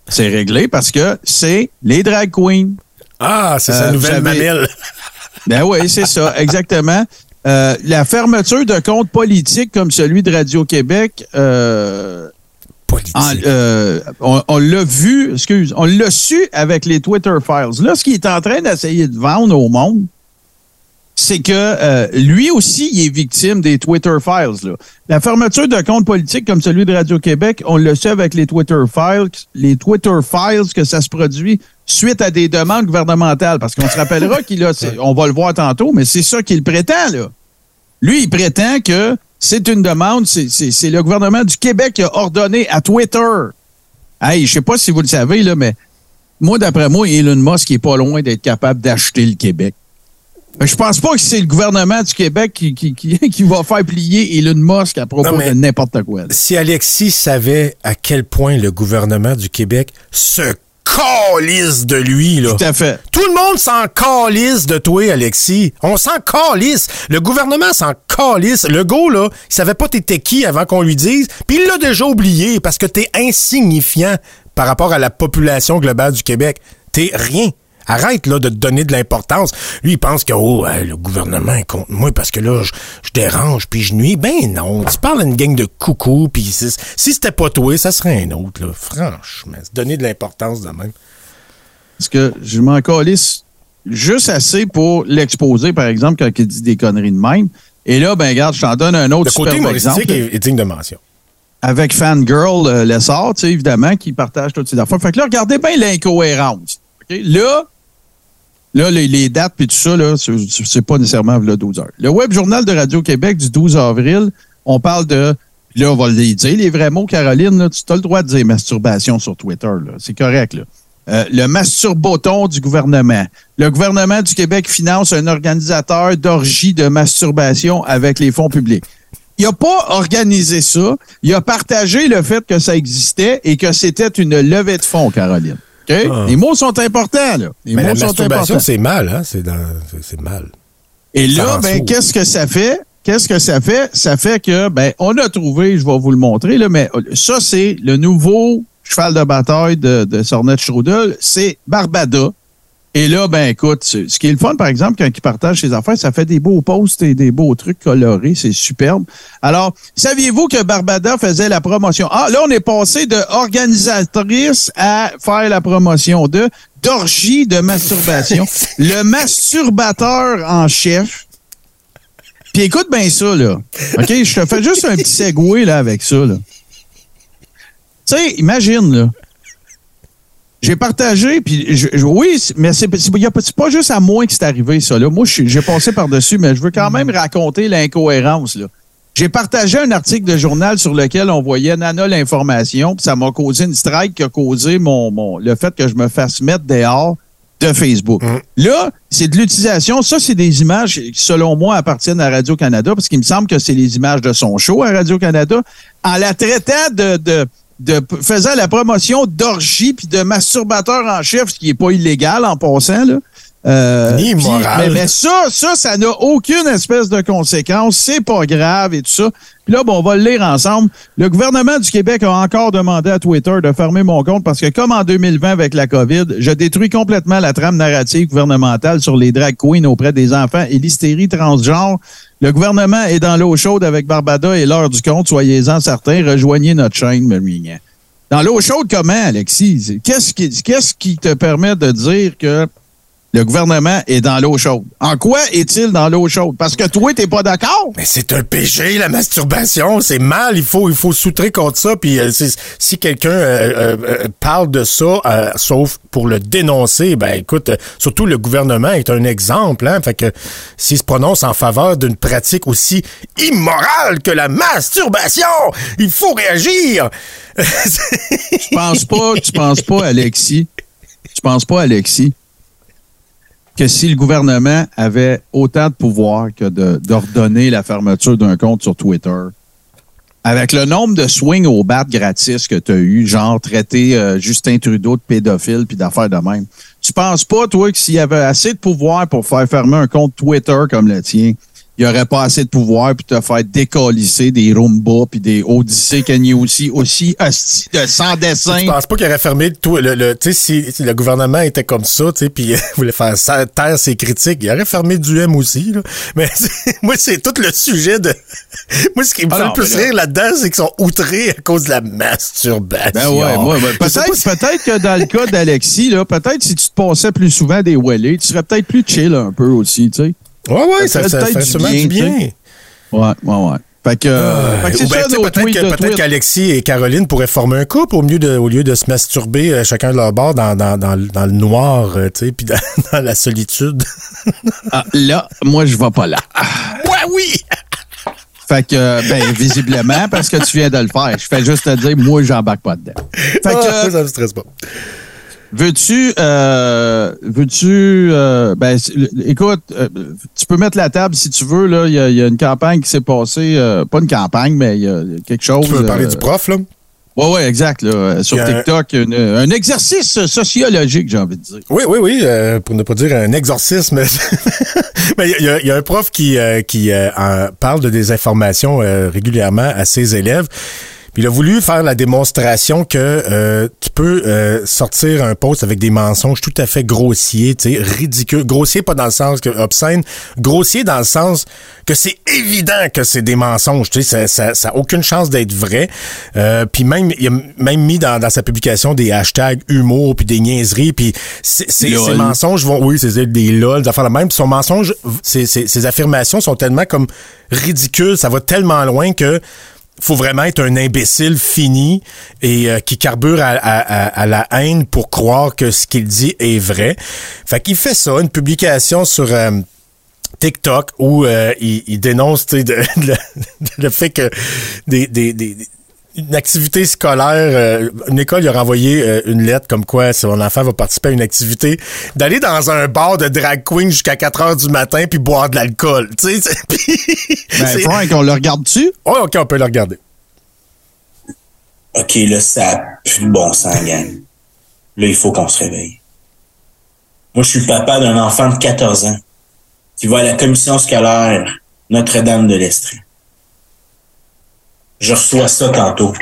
c'est réglé parce que c'est les drag queens. Ah, c'est sa Euh, nouvelle avez- mamelle. Ben oui, c'est ça, exactement. Euh, la fermeture de comptes politiques comme celui de Radio-Québec, euh, Euh, on, l'a vu, excuse, on l'a su avec les Twitter Files. Là, ce qu'il est en train d'essayer de vendre au monde, c'est que euh, lui aussi, il est victime des Twitter Files. La fermeture de comptes politiques comme celui de Radio-Québec, on le sait avec les Twitter Files, les Twitter Files, que ça se produit suite à des demandes gouvernementales. Parce qu'on se rappellera qu'il a, on va le voir tantôt, mais c'est ça qu'il prétend, là. Lui, il prétend que c'est une demande, c'est- le gouvernement du Québec qui a ordonné à Twitter. Hey, je sais pas si vous le savez, là, mais moi, d'après moi, Elon Musk est pas loin d'être capable d'acheter le Québec. Mais Je pense pas que c'est le gouvernement du Québec qui, qui, qui, qui va faire plier Elon Musk à propos Non, de n'importe quoi. Si Alexis savait à quel point le gouvernement du Québec se calisse de lui, là. Tout à fait. Tout le monde s'en calisse de toi, Alexis. On s'en calisse. Le gouvernement s'en calisse. Le gars, là, il savait pas t'étais qui avant qu'on lui dise, puis il l'a déjà oublié parce que t'es insignifiant par rapport à la population globale du Québec. T'es rien. Arrête là de te donner de l'importance. Lui, il pense que oh, hey, le gouvernement est contre moi parce que là, je, je dérange puis je nuis. Ben non, tu parles à une gang de coucous puis si, si c'était pas toi, ça serait un autre. Là. Franchement, se donner de l'importance de même. Parce que je m'en calisse juste assez pour l'exposer, par exemple, quand il dit des conneries de même. Et là, ben regarde, je t'en donne un autre Le côté exemple. est, est digne de mention. avec Fangirl euh, Lessard, tu sais, évidemment, qui partage toutes ces affaires. Fait que là, regardez bien l'incohérence. Là, là, les, dates puis tout ça, là, c'est pas nécessairement le 12 heures. Le Web Journal de Radio-Québec du 12 avril, on parle de. Là, on va les dire, les vrais mots, Caroline, tu as le droit de dire masturbation sur Twitter. C'est correct. Là. Euh, le masturboton du gouvernement. Le gouvernement du Québec finance un organisateur d'orgie de masturbation avec les fonds publics. Il n'a pas organisé ça. Il a partagé le fait que ça existait et que c'était une levée de fonds, Caroline. Ah. Les mots sont importants, là. Les Mais la mots sont masturbation, importants. c'est mal, hein? C'est dans- c'est- mal. Et là, ben, qu'est-ce que ça fait? Qu'est-ce que ça fait? Ça fait que, ben, on a trouvé, je vais vous le montrer, là, mais ça, c'est le nouveau cheval de bataille de, de Sornet Strudel. C'est Barbada. Et là, ben écoute, ce qui est le fun, par exemple, quand il partage ses affaires, ça fait des beaux posts et des beaux trucs colorés, c'est superbe. Alors, saviez-vous que Barbada faisait la promotion? Ah, là, on est passé de organisatrice à faire la promotion de d'orgie de masturbation. le masturbateur en chef. Puis écoute bien ça, là. OK, je te fais juste un petit segway, là, avec ça, là. Tu sais, imagine, là. J'ai partagé, puis je- je- oui, mais c'est pas- juste à moi que c'est arrivé, ça. Là. Moi, j'ai passé par-dessus, mais je veux quand même raconter l'incohérence. là. J'ai partagé un article de journal sur lequel on voyait Nana l'information, puis ça m'a causé une strike qui a causé mon, mon, le fait que je me fasse mettre dehors de Facebook. Là, c'est de l'utilisation. Ça, c'est des images qui, selon moi, appartiennent à Radio-Canada, parce qu'il me semble que c'est les images de son show à Radio-Canada. En la traitant de, de, de faisant la promotion d'orgie puis de masturbateur en chef, ce qui est pas illégal en passant, là. Euh, mais, mais ça, ça, ça n'a aucune espèce de conséquence. C'est pas grave et tout ça. Puis là, bon, on va le lire ensemble. Le gouvernement du Québec a encore demandé à Twitter de fermer mon compte parce que, comme en 2020 avec la COVID, je détruis complètement la trame narrative gouvernementale sur les drag queens auprès des enfants et l'hystérie transgenre. Le gouvernement est dans l'eau chaude avec Barbada et l'heure du compte. Soyez-en certains. Rejoignez notre chaîne, Marignan. Dans l'eau chaude, comment, Alexis? Qu'est-ce qui, qu'est-ce qui te permet de dire que le gouvernement est dans l'eau chaude? En quoi est-il dans l'eau chaude? Parce que toi, t'es pas d'accord? Mais c'est un péché, la masturbation. C'est mal. Il faut, il faut soutrer contre ça. Puis euh, si quelqu'un euh, euh, parle de ça, sauf pour le dénoncer, ben écoute, surtout le gouvernement est un exemple. Hein, fait que s'il se prononce en faveur d'une pratique aussi immorale que la masturbation, il faut réagir. Tu penses pas, tu penses pas, Alexis, tu penses pas, Alexis, que si le gouvernement avait autant de pouvoir que d'ordonner la fermeture d'un compte sur Twitter, avec le nombre de swings au bat gratis que tu as eu, genre traiter euh, Justin Trudeau de pédophile puis d'affaires de même, tu penses pas, toi, que s'il y avait assez de pouvoir pour faire fermer un compte Twitter comme le tien, il n'y aurait pas assez de pouvoir pour te faire décalisser des Roomba puis des Odyssey Kanye aussi, aussi hostie de sans dessin. Je pense pas qu'il aurait fermé tout le, le tu sais si, le gouvernement était comme ça, tu sais puis euh, voulait faire taire ses critiques, il aurait fermé du M aussi là. Mais moi c'est tout le sujet de moi ce qui me Ah fait le plus là- rire là-dedans, c'est qu'ils sont outrés à cause de la masturbation. Ben ouais, sais pas Peut-être, si- peut-être que dans le cas d'Alexis, là, peut-être si tu te passais plus souvent des wellés, tu serais peut-être plus chill un peu aussi, tu sais. Ouais ouais, ça, ça, du bien. Ouais, ouais, ouais. Fait que, euh, fait que ben, peut-être qu'Alexis et Caroline pourraient former un couple au lieu de, au lieu de se masturber euh, chacun de leur bord dans, dans, dans, le- dans le noir, euh, tu sais, puis dans, dans la solitude. Ah, là, moi, je vais pas là. ouais, oui! Fait que, ben, visiblement, parce que tu viens de le faire. Je fais juste te dire, moi, j'embarque pas dedans. Fait que, Ah, ça me stresse pas. Veux-tu, euh, veux-tu, euh, ben, écoute, euh, tu peux mettre la table si tu veux. Là, il y a, il y a une campagne qui s'est passée, euh, pas une campagne, mais il y a quelque chose. Tu veux parler euh, du prof, là? Ouais, ouais, exact. Là, sur TikTok, une- un exercice sociologique, j'ai envie de dire. Oui, oui, oui, euh, pour ne pas dire un exorcisme. Mais il y, a- il y a un prof qui, euh, qui euh, parle de désinformation régulièrement à ses élèves. Puis il a voulu faire la démonstration que euh, tu peux euh, sortir un post avec des mensonges tout à fait grossiers, tu sais, ridicules. Grossier pas dans le sens que obscène, grossier dans le sens que c'est évident que c'est des mensonges, tu sais, ça, ça, ça a aucune chance d'être vrai. Euh, puis même il a même mis dans, dans sa publication des hashtags humour puis des niaiseries puis ces mensonges vont oui, c'est des lol, des affaires de même, puis son mensonge ces, ces affirmations sont tellement comme ridicules, ça va tellement loin que faut vraiment être un imbécile fini et euh, qui carbure à, à- à- la haine pour croire que ce qu'il dit est vrai. Fait qu'il fait ça, une publication sur euh, TikTok où euh, il, il dénonce sais, de- de- le fait que des, des, des- une activité scolaire, euh, une école il a renvoyé euh, une lettre comme quoi son enfant va participer à une activité, d'aller dans un bar de drag queen jusqu'à 4 heures du matin puis boire de l'alcool. Tu sais, Ben, Frank, on le regarde-tu? Ouais, ok, on peut le regarder. OK, là, ça a plus de bon sens, gang. Là, il faut qu'on se réveille. Moi, je suis le papa d'un enfant de 14 ans qui va à la commission scolaire Notre-Dame de l'Estrie. Je reçois ça tantôt.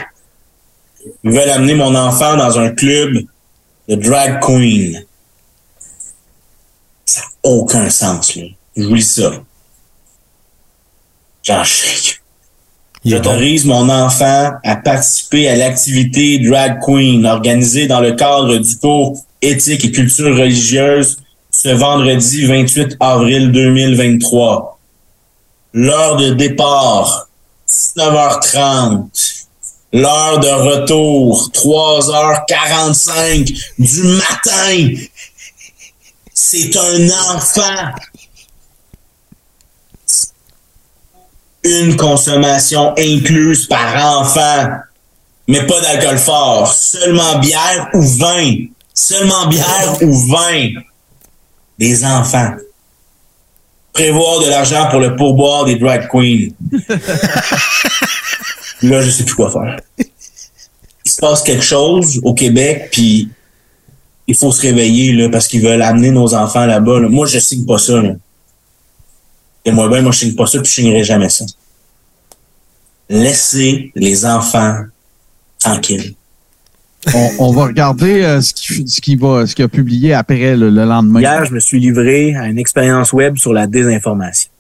Ils veulent amener mon enfant dans un club de drag queen. aucun sens, là. Je vous lis ça. Genre, je- Il est bon. J'autorise mon enfant à participer à l'activité Drag Queen organisée dans le cadre du cours éthique et culture religieuse ce vendredi 28 avril 2023. L'heure de départ, 19h30. L'heure de retour, 3h45 du matin. C'est un enfant. une consommation incluse par enfant, mais pas d'alcool fort, seulement bière ou vin, seulement bière ou vin. Des enfants. Prévoir de l'argent pour le pourboire des drag queens. Là, je sais plus quoi faire. Il se passe quelque chose au Québec, puis il faut se réveiller là, parce qu'ils veulent amener nos enfants là-bas. là. Moi, je signe pas ça. Là. Et moi, ben, moi, je signe pas ça, puis je signerai jamais ça. Laissez les enfants tranquilles. On, va regarder euh, ce qu'il ce qu'il va, ce a publié après le, le lendemain. Hier, je me suis livré à une expérience web sur la désinformation.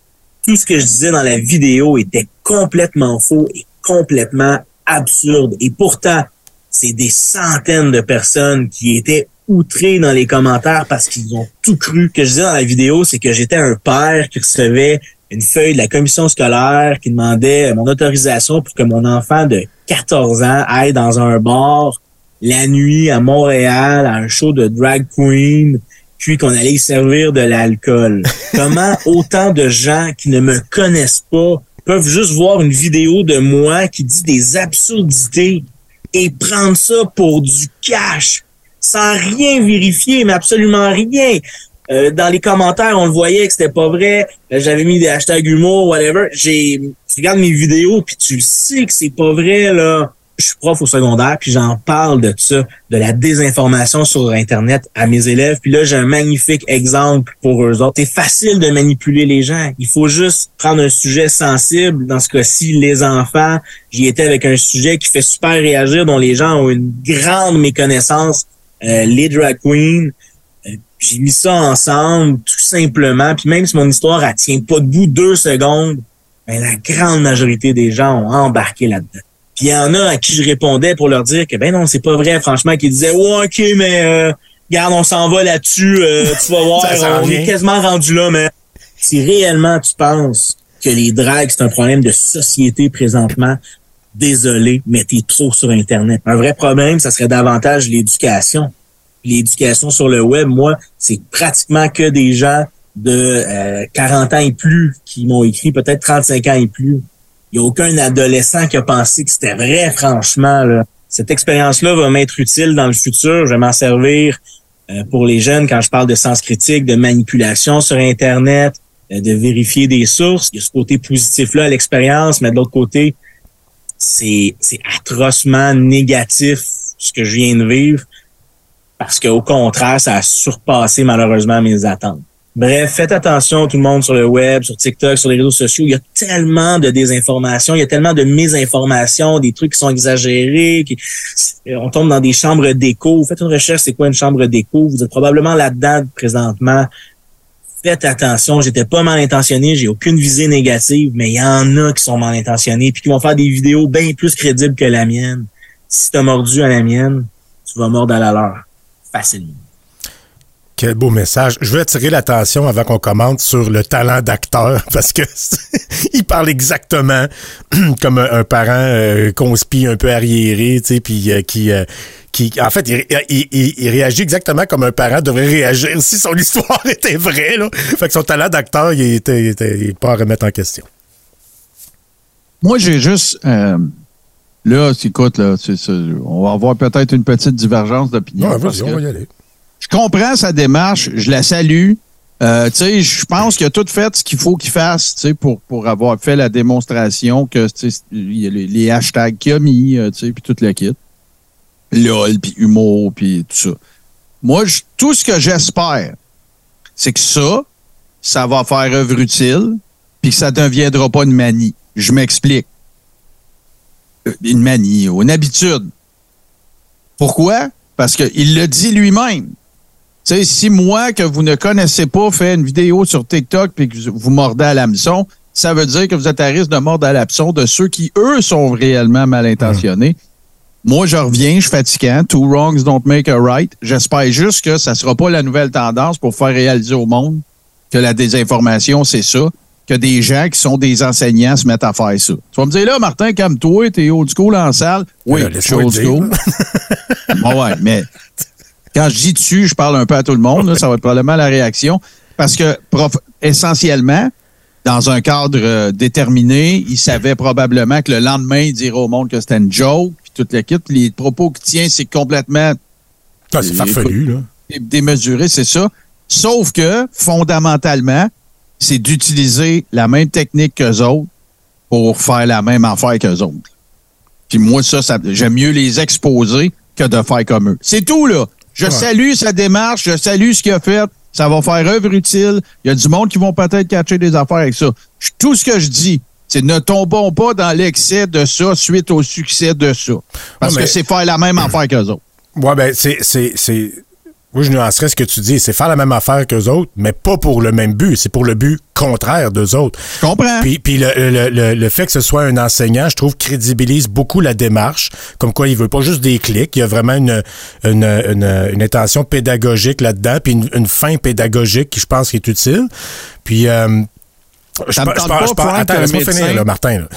Tout ce que je disais dans la vidéo était complètement faux et complètement absurde. Et pourtant, c'est des centaines de personnes qui étaient outrées dans les commentaires parce qu'ils ont tout cru. Ce que je disais dans la vidéo, c'est que j'étais un père qui recevait une feuille de la commission scolaire qui demandait mon autorisation pour que mon enfant de 14 ans aille dans un bar la nuit à Montréal à un show de drag queen puis qu'on allait y servir de l'alcool. Comment autant de gens qui ne me connaissent pas peuvent juste voir une vidéo de moi qui dit des absurdités et prendre ça pour du cash sans rien vérifier, mais absolument rien? Euh, dans les commentaires, on le voyait que c'était pas vrai. Euh, J'avais mis des hashtags humour, whatever. J'ai, tu regardes mes vidéos puis tu le sais que c'est pas vrai là. Je suis prof au secondaire puis j'en parle de ça, de la désinformation sur Internet à mes élèves. Puis là, j'ai un magnifique exemple pour eux autres. C'est facile de manipuler les gens. Il faut juste prendre un sujet sensible. Dans ce cas-ci, les enfants. J'y étais avec un sujet qui fait super réagir, dont les gens ont une grande méconnaissance. Euh, les drag queens. Euh, j'ai mis ça ensemble tout simplement. Puis même si mon histoire elle tient pas debout deux secondes, ben, la grande majorité des gens ont embarqué là-dedans. Puis il y en a à qui je répondais pour leur dire que ben non, c'est pas vrai, franchement, qui disaient Ouais, ok, mais euh, regarde, on s'en va là-dessus, euh, tu vas voir, on est quasiment rendu là, mais si réellement tu penses que les dragues, c'est un problème de société présentement, désolé, mais t'es trop sur Internet. Un vrai problème, ça serait davantage l'éducation. L'éducation sur le web, moi, c'est pratiquement que des gens de euh, 40 ans et plus qui m'ont écrit, peut-être 35 ans et plus. Il n'y a aucun adolescent qui a pensé que c'était vrai, franchement. Là. Cette expérience-là va m'être utile dans le futur. Je vais m'en servir euh, pour les jeunes quand je parle de sens critique, de manipulation sur Internet, euh, de vérifier des sources. Il y a ce côté positif-là à l'expérience, mais de l'autre côté, c'est c'est atrocement négatif ce que je viens de vivre parce qu'au contraire, ça a surpassé malheureusement mes attentes. Bref, faites attention tout le monde sur le web, sur TikTok, sur les réseaux sociaux. Il y a tellement de désinformation, il y a tellement de mésinformations, des trucs qui sont exagérés. Qui, on tombe dans des chambres d'écho. Faites une recherche, c'est quoi une chambre d'écho? Vous êtes probablement là-dedans présentement. Faites attention, j'étais pas mal intentionné, j'ai aucune visée négative, mais il y en a qui sont mal intentionnés puis qui vont faire des vidéos bien plus crédibles que la mienne. Si t'as mordu à la mienne, tu vas mordre à la leur. Facilement. Quel beau message. Je veux attirer l'attention avant qu'on commente sur le talent d'acteur parce que il parle exactement comme un, parent euh, conspi un peu arriéré, tu sais, puis euh, qui euh, qui en fait il, il- il- il réagit exactement comme un parent devrait réagir si son histoire était vraie là. Fait que son talent d'acteur, il était, pas à remettre en question. Moi, j'ai juste. euh, là, écoute, là, on va avoir peut-être une petite divergence d'opinion. Ouais, on va y aller. Je comprends sa démarche, je la salue. Euh, je pense qu'il a tout fait ce qu'il faut qu'il fasse, pour, pour avoir fait la démonstration que, les, les hashtags qu'il a mis, euh, puis tout le kit. LOL, puis humour, puis tout ça. Moi, je- tout ce que j'espère, c'est que ça, ça va faire œuvre utile, puis que ça ne deviendra pas une manie. Je m'explique. Euh, Une manie, une habitude. Pourquoi? Parce qu'il le dit lui-même. Sais, si moi, que vous ne connaissez pas, fais une vidéo sur TikTok puis que vous mordez à l'hameçon, ça veut dire que vous êtes à risque de mordre à l'hameçon de ceux qui, eux, sont réellement mal intentionnés. Moi, je reviens, je suis fatiguant. Two wrongs don't make a right. J'espère juste que ça sera pas la nouvelle tendance pour faire réaliser au monde que la désinformation, c'est ça. Que des gens qui sont des enseignants se mettent à faire ça. Tu vas me dire, là, Martin, comme toi, t'es old school en salle. Oui, Euh, je suis old school. Bon, ouais, mais quand je dis dessus, je parle un peu à tout le monde. là, ça va être probablement la réaction. Parce que, prof- essentiellement, dans un cadre euh, déterminé, il savait probablement que le lendemain, il dirait au monde que c'était une joke, puis toute l'équipe. Les propos qu'il tient, c'est complètement Ah, c'est farfelu, là. dé- démesuré, c'est ça. Sauf que, fondamentalement, c'est d'utiliser la même technique qu'eux autres pour faire la même affaire qu'eux autres. Puis moi, ça, ça j'aime mieux les exposer que de faire comme eux. C'est tout, là. Je salue sa démarche, je salue ce qu'il a fait. Ça va faire œuvre utile. Il y a du monde qui vont peut-être catcher des affaires avec ça. Je- Tout ce que je dis, c'est ne tombons pas dans l'excès de ça suite au succès de ça. Parce Ouais, mais- que c'est faire la même affaire qu'eux autres. Ouais, ben, c'est, c'est, c'est, moi, je nuancerais ce que tu dis. C'est faire la même affaire qu'eux autres, mais pas pour le même but. C'est pour le but contraire d'eux autres. Je comprends. Puis, puis le, le, le, le fait que ce soit un enseignant, je trouve, crédibilise beaucoup la démarche. Comme quoi, il veut pas juste des clics. Il y a vraiment une, une, une, une intention pédagogique là-dedans, puis une, une fin pédagogique qui, je pense, qui est utile. Puis, euh, je, pense- pas, je pense- attends, laisse-moi finir, là, Martin. là.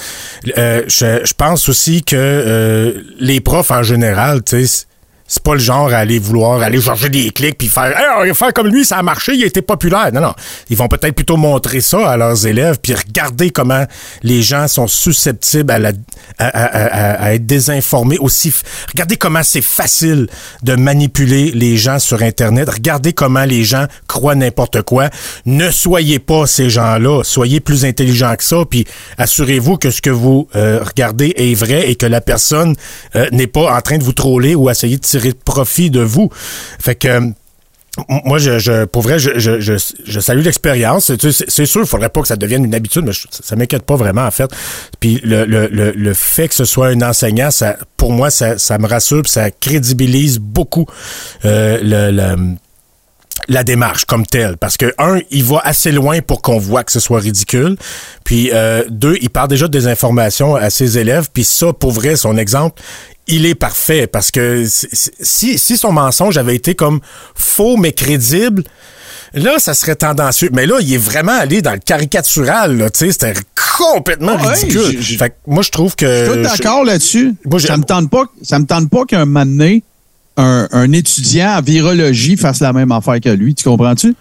Euh, je, je pense aussi que euh, les profs, en général, tu sais, c'est pas le genre à aller vouloir aller chercher des clics puis faire hey, faire comme lui ça a marché il a été populaire. Non non. Ils vont peut-être plutôt montrer ça à leurs élèves puis regarder comment les gens sont susceptibles à, la, à, à- à- être désinformés aussi. Regardez comment c'est facile de manipuler les gens sur internet. Regardez comment les gens croient n'importe quoi. Ne soyez pas ces gens-là. Soyez plus intelligents que ça puis assurez-vous que ce que vous euh, regardez est vrai et que la personne euh, n'est pas en train de vous troller ou essayer de tirer profit de vous. Fait que moi, je, pour vrai, je, je, je, salue l'expérience. C'est sûr, il faudrait pas que ça devienne une habitude, mais je- ça, m'inquiète pas vraiment, en fait. Puis le, le, le, fait que ce soit un enseignant, ça, pour moi, ça, ça me rassure, ça crédibilise beaucoup euh, le, la démarche comme telle. Parce que, un, il va assez loin pour qu'on voit que ce soit ridicule. Puis, euh, deux, il parle déjà des informations à ses élèves. Puis ça, pour vrai, son exemple, il est parfait. Parce que si- si, son mensonge avait été comme faux mais crédible, là, ça serait tendancieux. Mais là, il est vraiment allé dans le caricatural. Là, tu sais, C'était complètement Ah ouais, ridicule. Fait que moi, je trouve que... Je suis d'accord là-dessus. Ça me tente pas, ça me tente pas qu'un moment donné, un, un étudiant en virologie fasse la même affaire que lui. Tu comprends-tu?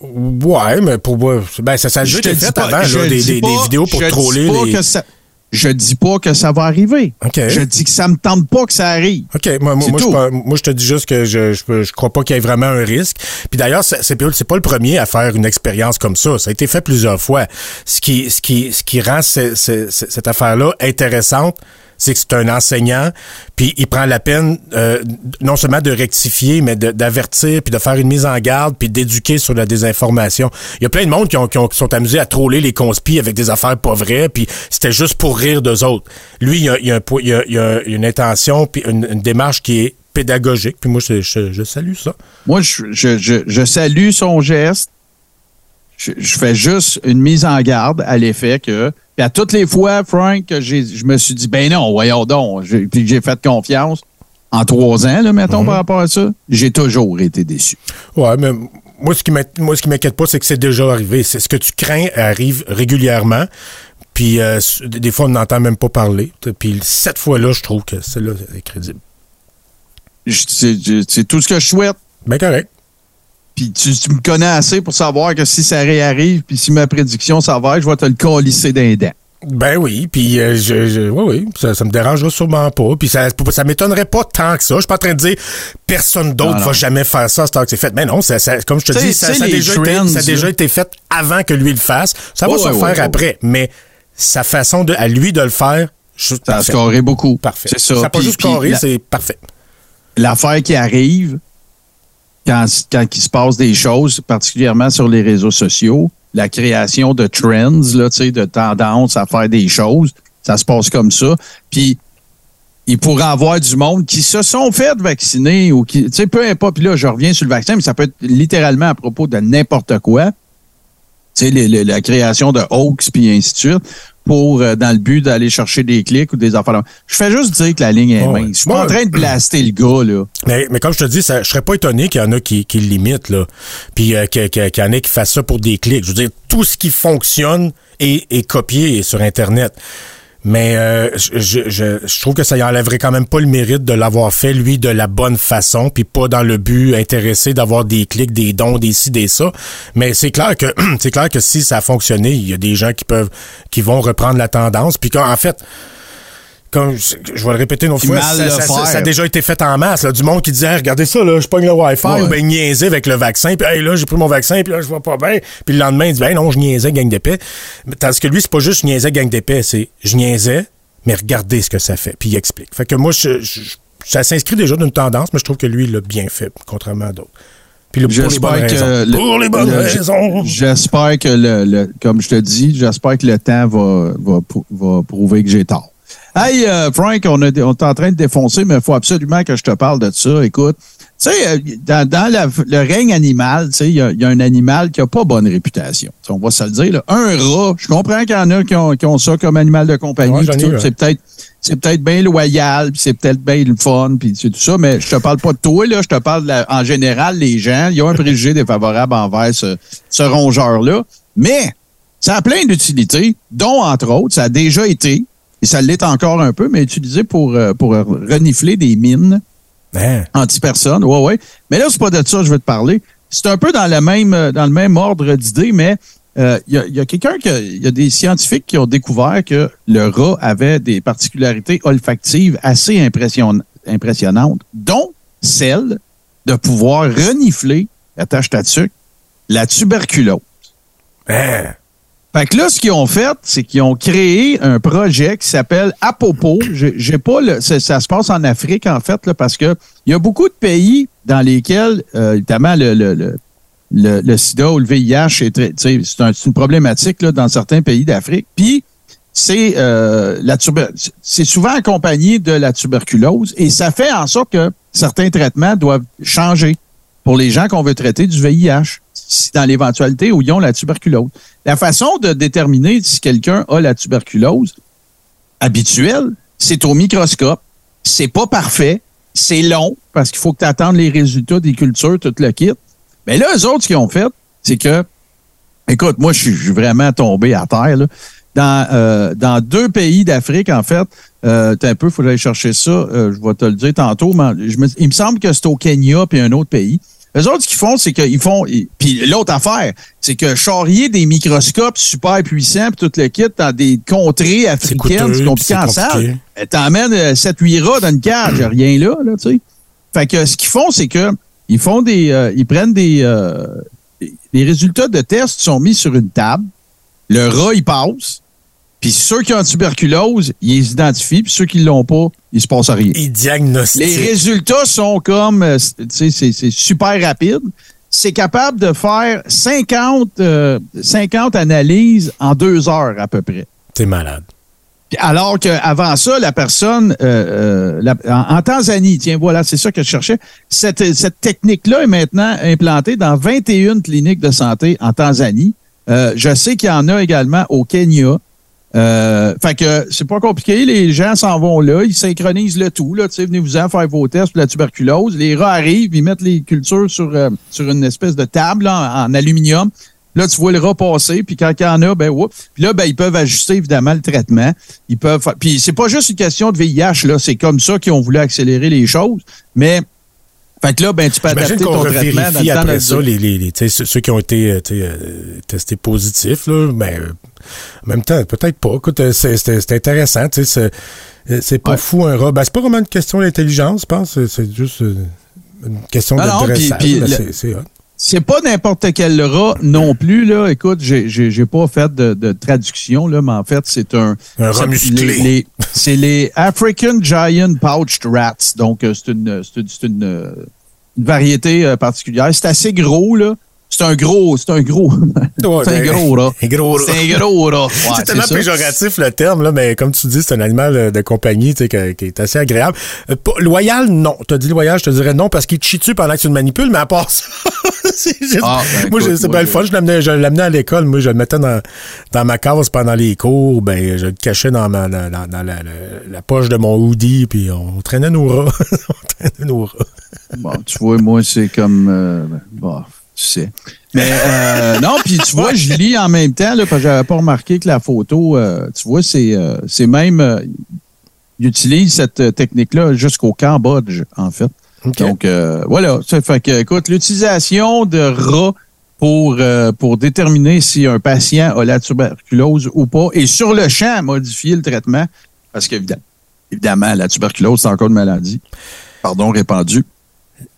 Ouais, mais pour moi, ben, ça, ça a déjà Je te été dis fait pas- avant, là, des, vidéos pour troller les... que ça- je dis pas que ça va arriver. OK. Je dis que ça me tente pas que ça arrive. OK, moi, moi, moi, je, moi, te dis juste que je, je, je crois pas qu'il y ait vraiment un risque. Puis d'ailleurs, c'est pas le premier à faire une expérience comme ça. Ça a été fait plusieurs fois. Ce qui, ce qui, ce qui rend ce- ce- ce- cette affaire-là intéressante, c'est que c'est un enseignant, puis il prend la peine euh, non seulement de rectifier, mais d'avertir, puis de faire une mise en garde, puis d'éduquer sur la désinformation. Il y a plein de monde qui, ont, qui, ont- qui sont amusés à troller les conspis avec des affaires pas vraies, puis c'était juste pour rire d'eux autres. Lui, il a, a un il a- une intention, puis une, démarche qui est pédagogique, puis moi, je, je, je salue ça. Moi, je, je, salue son geste. Je fais juste une mise en garde à l'effet que, puis à toutes les fois, Frank, je me suis dit, ben non, voyons donc, puis j'ai fait confiance en trois ans, là, mettons, par rapport à ça, j'ai toujours été déçu. Ouais, mais moi, ce qui m'inquiète pas, c'est que c'est déjà arrivé. C'est ce que tu crains arrive régulièrement. Puis euh, des fois, on n'entend même pas parler. Puis cette fois-là, je trouve que celle-là est crédible. C'est c'est tout ce que je souhaite. Ben correct. Puis tu, tu me connais assez pour savoir que si ça réarrive, puis si ma prédiction s'avère, je vais te le colisser d'un dent. Ben oui, puis euh, je, je- oui, oui, ça, ça me dérangera sûrement pas. Puis ça, ça m'étonnerait pas tant que ça. Je suis pas en train de dire personne d'autre va jamais faire ça temps que c'est fait. Mais non, ça, ça- comme je te dis, ça, a déjà trends, été, ça a déjà été fait avant que lui le fasse. Ça va se ouais, faire ouais, ouais. après. Mais sa façon de, à lui de le faire, je, Ça a parfait. scoré beaucoup. Parfait. C'est ça. Ça n'a pas juste la- c'est parfait. l'affaire qui arrive quand, il se passe des choses, particulièrement sur les réseaux sociaux, la création de trends, là, de tendances à faire des choses, ça se passe comme ça. Puis il pourrait avoir du monde qui se sont fait vacciner ou qui, tu sais, peu importe. Puis là, je reviens sur le vaccin, mais ça peut être littéralement à propos de n'importe quoi. Tu sais, la création de hoax puis ainsi de suite pour, euh, dans le but d'aller chercher des clics ou des affaires. Je fais juste dire que la ligne est mince. Je suis pas en train de blaster le gars, là. Mais, mais comme je te dis, ça, je serais pas étonné qu'il y en a qui, qui le limitent, là. Puis euh, qu'il y en a qui fassent ça pour des clics. Je veux dire, tout ce qui fonctionne est, est copié sur Internet. Mais euh, je, je, je- trouve que ça y enlèverait quand même pas le mérite de l'avoir fait, lui, de la bonne façon, puis pas dans le but intéressé d'avoir des clics, des dons, des ci, des ça. Mais c'est clair que c'est clair que si ça a fonctionné, il y a des gens qui peuvent qui vont reprendre la tendance. Puis qu'en fait, comme je, je vais le répéter une autre fois, ça, le ça- ça- faire. ça a déjà été fait en masse. Là, du monde qui disait Hey, regardez ça, là, je pogne le Wi-Fi, Ouais. ou ben niaiser avec le vaccin, puis hey, là, j'ai pris mon vaccin, puis là, je vois pas bien. Puis le lendemain, il dit Ben non, je niaisais, gang d'épais. Tandis que lui, c'est pas juste je niaisais, gang d'épais, c'est je niaisais, mais regardez ce que ça fait. Puis il explique. Fait que moi, je, je- ça s'inscrit déjà d'une tendance, mais je trouve que lui, il l'a bien fait, contrairement à d'autres. Puis le, pour les bonnes J'espère que raisons. le- pour les bonnes le- raisons. J'espère que le, comme je te dis, j'espère que le temps va, va, va prouver que j'ai tort. Hey, euh, Frank, on, a- on est en train de défoncer, mais il faut absolument que je te parle de ça. Écoute, tu sais, euh, dans, dans la- le règne animal, tu sais, il y, a- il y a un animal qui a pas bonne réputation. On va se le dire. là. Un rat, je comprends qu'il y en a qui ont, qui ont ça comme animal de compagnie. Ouais, c'est peut-être c'est peut-être bien loyal, puis c'est peut-être bien le fun, puis c'est tout ça, mais je te parle pas de toi, là, je te parle de la- en général, les gens, ils ont un préjugé défavorable envers ce, ce rongeur-là, mais ça a plein d'utilités, dont, entre autres, ça a déjà été, et ça l'est encore un peu, mais utilisé pour, euh, pour renifler des mines Hein? anti-personne. Ouais, ouais. Mais là, c'est pas de ça que je veux te parler. C'est un peu dans le même, euh, dans le même ordre d'idées, mais euh, il y a, y a quelqu'un que, il y a des scientifiques qui ont découvert que le rat avait des particularités olfactives assez impression- impressionnantes, dont celle de pouvoir renifler, attache ta sucre, la tuberculose. Hein? Fait que là, ce qu'ils ont fait, c'est qu'ils ont créé un projet qui s'appelle Apopo. J'ai pas le, ça, ça se passe en Afrique, en fait, là, parce que il y a beaucoup de pays dans lesquels, euh, évidemment, le, le, le, le, sida ou le VIH c'est un- une problématique là, dans certains pays d'Afrique. Puis c'est euh, c'est souvent accompagné de la tuberculose et ça fait en sorte que certains traitements doivent changer pour les gens qu'on veut traiter du VIH dans l'éventualité où ils ont la tuberculose. La façon de déterminer si quelqu'un a la tuberculose habituelle, c'est au microscope. C'est pas parfait. C'est long parce qu'il faut que tu attendes les résultats des cultures, tout le kit. Mais là, eux autres, ce qu'ils ont fait, c'est que, écoute, moi, je suis vraiment tombé à terre. Là. Dans, euh, dans deux pays d'Afrique, en fait, euh, un peu, il faut aller chercher ça, euh, je vais te le dire tantôt, mais il me semble que c'est au Kenya puis un autre pays. Eux autres, ce qu'ils font, c'est qu'ils font. Puis l'autre affaire, c'est que charrier des microscopes super puissants puis tout le kit dans des contrées africaines, c'est compliqué en salle. Euh, T'emmènes 7-8 rats dans une cage, rien là, là, tu sais. Fait que ce qu'ils font, c'est que ils font des. euh, ils prennent des. euh, des- les résultats de tests sont mis sur une table. Le rat, il passe. Puis ceux qui ont la tuberculose, ils les identifient. Puis ceux qui l'ont pas, il se passe rien. Il diagnostique. Les résultats sont comme, euh, tu sais, c'est c'est super rapide. C'est capable de faire 50, euh, 50 analyses en deux heures à peu près. T'es malade. Alors qu'avant ça, la personne, euh, euh, la- en, en Tanzanie, tiens, voilà, c'est ça que je cherchais, cette, cette technique-là est maintenant implantée dans 21 cliniques de santé en Tanzanie. Euh, je sais qu'il y en a également au Kenya. Euh, fait que c'est pas compliqué, les gens s'en vont là, ils synchronisent le tout, là, tu sais, venez-vous-en faire vos tests pour la tuberculose. Les rats arrivent, ils mettent les cultures sur, euh, sur une espèce de table là, en, en aluminium. Là, tu vois le rat passer, puis quand il y en a, ben whoop. Puis là, ben, ils peuvent ajuster évidemment le traitement. Ils peuvent Puis c'est pas juste une question de VIH, là, c'est comme ça qu'ils ont voulu accélérer les choses. Mais fait que là, ben, tu peux adapter qu'on ton traitement dans revérifie le temps après ça, les, les, les- ceux, qui ont été euh, euh, testés positifs, là, ben, euh, en même temps, peut-être pas. Écoute, euh, c'est, intéressant, tu sais, c'est, c'est pas Ouais. fou un rat. Ben, c'est pas vraiment une question d'intelligence, je pense, c'est- juste une question Non, c'est, pas n'importe quel rat non plus, là. Écoute, j'ai, j'ai, j'ai pas fait de, de traduction, là, mais en fait, c'est un. Un rat c'est- musclé. les- les- c'est les African Giant Pouched Rats. Donc, euh, c'est une, c'est une, c'est une, euh, une variété euh, particulière. C'est assez gros, là. C'est un gros, c'est un gros, Ouais, c'est un ben, gros un gros. C'est un gros. Ouais, c'est tellement ça. péjoratif le terme, là, mais comme tu dis, c'est un animal euh, de compagnie tu sais, que- qui est assez agréable. Euh, loyal, non. Tu as dit loyal, je te dirais non parce qu'il te chie dessus pendant que tu le manipules, mais à part ça, c'est juste- Ah, ben, moi, c'est pas le fun. Je l'amenais, je l'amenais à l'école. Moi, je le mettais dans, dans ma case pendant les cours. Ben, je le cachais dans, ma, dans, dans- dans la, la- la poche de mon hoodie, puis on traînait nos rats. on traînait nos rats. Bon, tu vois, moi, c'est comme. euh, bon, tu sais. Mais euh, non, puis tu vois, je lis en même temps, là, parce que j'avais pas remarqué que la photo, euh, tu vois, c'est euh, c'est même. euh, il utilise cette technique-là jusqu'au Cambodge, en fait. Donc, voilà. Ça fait que, écoute, l'utilisation de rats pour, pour déterminer si un patient a la tuberculose ou pas, et sur le champ, modifier le traitement, parce qu'évidemment, évidemment, la tuberculose, c'est encore une maladie, pardon, répandue,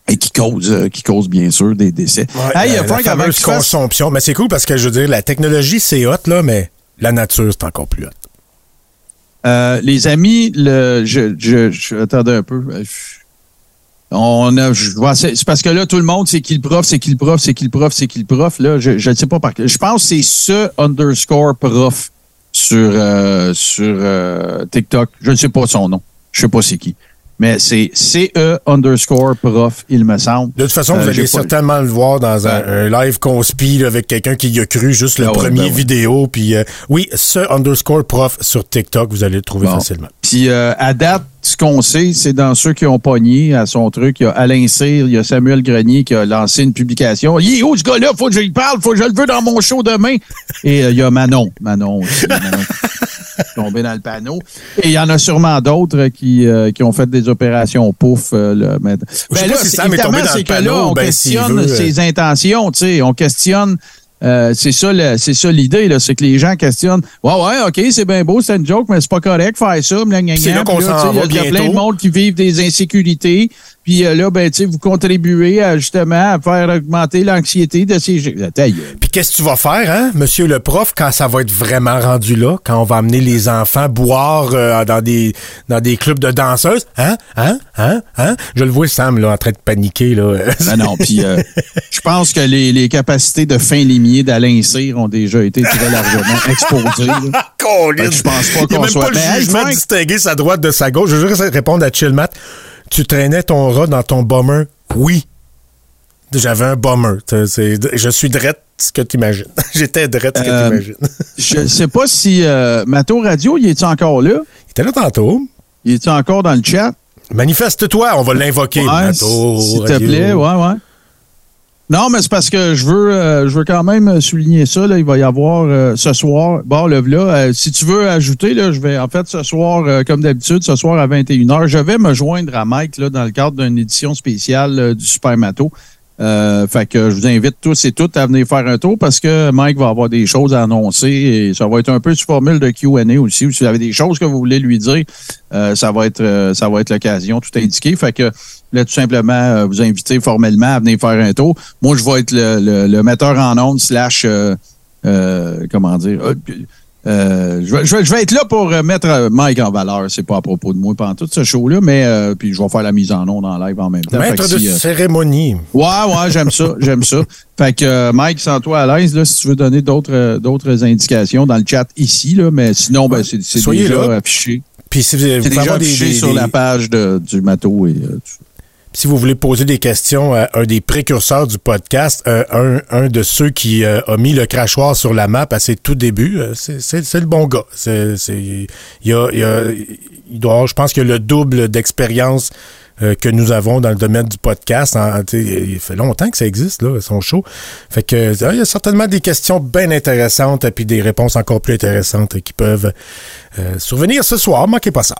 et qui cause, euh, qui cause bien sûr des décès. Hey, la, Frank, la avant que fameuse consomption. Mais c'est cool parce que je veux dire, la technologie, c'est hot, là, mais la nature, c'est encore plus hot. Euh, les amis, le, je, je, je, attendez un peu. Euh, On a, je vois, c'est parce que là, tout le monde, c'est qui le prof, c'est qui le prof, c'est qui le prof, c'est qui le prof. Là, je ne sais pas par Je pense que c'est ce underscore prof sur, euh, sur euh, TikTok. Je ne sais pas son nom. Je sais pas c'est qui. Mais c'est CE underscore prof, il me semble. De toute façon, Euh, vous allez j'ai pas- certainement le voir dans un, live conspi avec quelqu'un qui y a cru juste le Ah premier ben ouais. vidéo. Puis euh, oui, ce underscore prof sur TikTok, vous allez le trouver facilement. Puis euh, à date, ce qu'on sait, c'est dans ceux qui ont pogné à son truc, il y a Alain Cyr, il y a Samuel Grenier qui a lancé une publication. Il où ce gars-là? Faut que je lui parle, faut que je le veux dans mon show demain. Et euh, il y a Manon. Manon aussi. Manon tombé dans le panneau. Et il y en a sûrement d'autres qui, euh, qui ont fait des opérations pouf. euh, là, mais- Je sais Ben pas là, si c'est- Sam est tombé dans le que là, panneau, on ben, questionne veut, euh. ses intentions, tu sais, on questionne. euh, c'est ça, le- c'est ça l'idée, là, c'est que les gens questionnent. Ouais, ouais, ok, c'est bien beau, c'est une joke, mais c'est pas correct faire ça. c'est là qu'on s'en va Il y a plein de monde qui vivent des insécurités. Puis euh, là, ben, tu sais, vous contribuez à, justement à faire augmenter l'anxiété de ces gens. Ta gueule. Puis qu'est-ce que tu vas faire, hein, monsieur le prof, quand ça va être vraiment rendu là, quand on va amener les enfants boire euh, dans des dans des clubs de danseuses? Hein? Hein? Hein? Hein? Je le vois, Sam, là, en train de paniquer, là. Ben non, puis euh, je pense que les, les capacités de fin limier d'Alain Cyr ont déjà été très largement exposées. je pense pas Il n'y a qu'on même soit. pas le Ben, jugement distinguer sa droite de sa gauche. Je veux juste répondre à Chillmat. Tu traînais ton rat dans ton bomber? Oui. J'avais un bomber. Je suis drette ce que tu imagines. J'étais drette ce que Euh, tu imagines. je sais pas si euh, Mato Radio, il est encore là? Il était là tantôt. Il est encore dans le chat? Manifeste-toi, on va l'invoquer. Ouais, Mato, S'il te plaît, ouais, ouais. Non, mais c'est parce que je veux, euh, je veux quand même souligner ça. Là, il va y avoir euh, ce soir. Bon, le là, euh, si tu veux ajouter, là, je vais en fait ce soir, euh, comme d'habitude, ce soir à 21h, je vais me joindre à Mike là, dans le cadre d'une édition spéciale euh, du Super Mato. Euh, fait que je vous invite tous et toutes à venir faire un tour parce que Mike va avoir des choses à annoncer et ça va être un peu sous formule de Q&A aussi. Ou si vous avez des choses que vous voulez lui dire, ça va être ça va être l'occasion tout indiqué. Fait que là, tout simplement, euh, vous inviter formellement à venir faire un tour. Moi, je vais être le, le- le metteur en ondes slash euh, euh, comment dire. euh, je, vais, je vais- je vais être là pour mettre Mike en valeur. C'est pas à propos de moi pendant tout ce show-là, mais euh, puis je vais faire la mise en onde en live en même temps. Maître de cérémonie. Ouais, ouais, j'aime ça, j'aime ça. Fait que Mike, sens-toi à l'aise là, si tu veux donner d'autres d'autres indications dans le chat ici, là, mais sinon, ben, c'est déjà là. affiché. Puis si vous, avoir des- sur des- la page de, du matos et euh. Si vous voulez poser des questions à un des précurseurs du podcast, euh, un, un de ceux qui euh, a mis le crachoir sur la map à ses tout débuts, euh, c'est- le bon gars. Il y a, il y a- doit je pense a le double d'expérience euh, que nous avons dans le domaine du podcast. Il fait longtemps que ça existe, là, son show. Fait que euh, il y a certainement des questions bien intéressantes et puis des réponses encore plus intéressantes qui peuvent survenir ce soir. Manquez pas ça.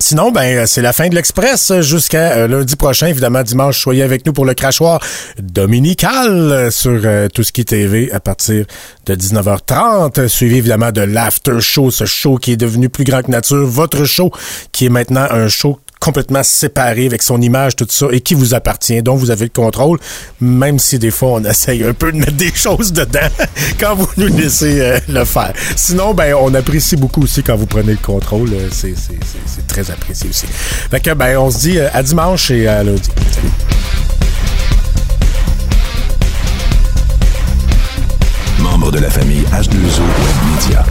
Sinon, ben, c'est la fin de l'Express jusqu'à euh, lundi prochain. Évidemment, dimanche, soyez avec nous pour le crachoir dominical euh, sur euh, Tout ce qui TV à partir de 19h30. Suivi évidemment de l'After Show, ce show qui est devenu plus grand que nature. Votre show qui est maintenant un show complètement séparé avec son image, tout ça, et qui vous appartient, dont vous avez le contrôle, même si des fois on essaye un peu de mettre des choses dedans quand vous nous laissez euh, le faire. Sinon, ben, on apprécie beaucoup aussi quand vous prenez le contrôle. euh, C'est, très apprécié aussi. Fait que, ben, on se dit euh, à dimanche et à lundi. Membre de la famille H2O Web Media.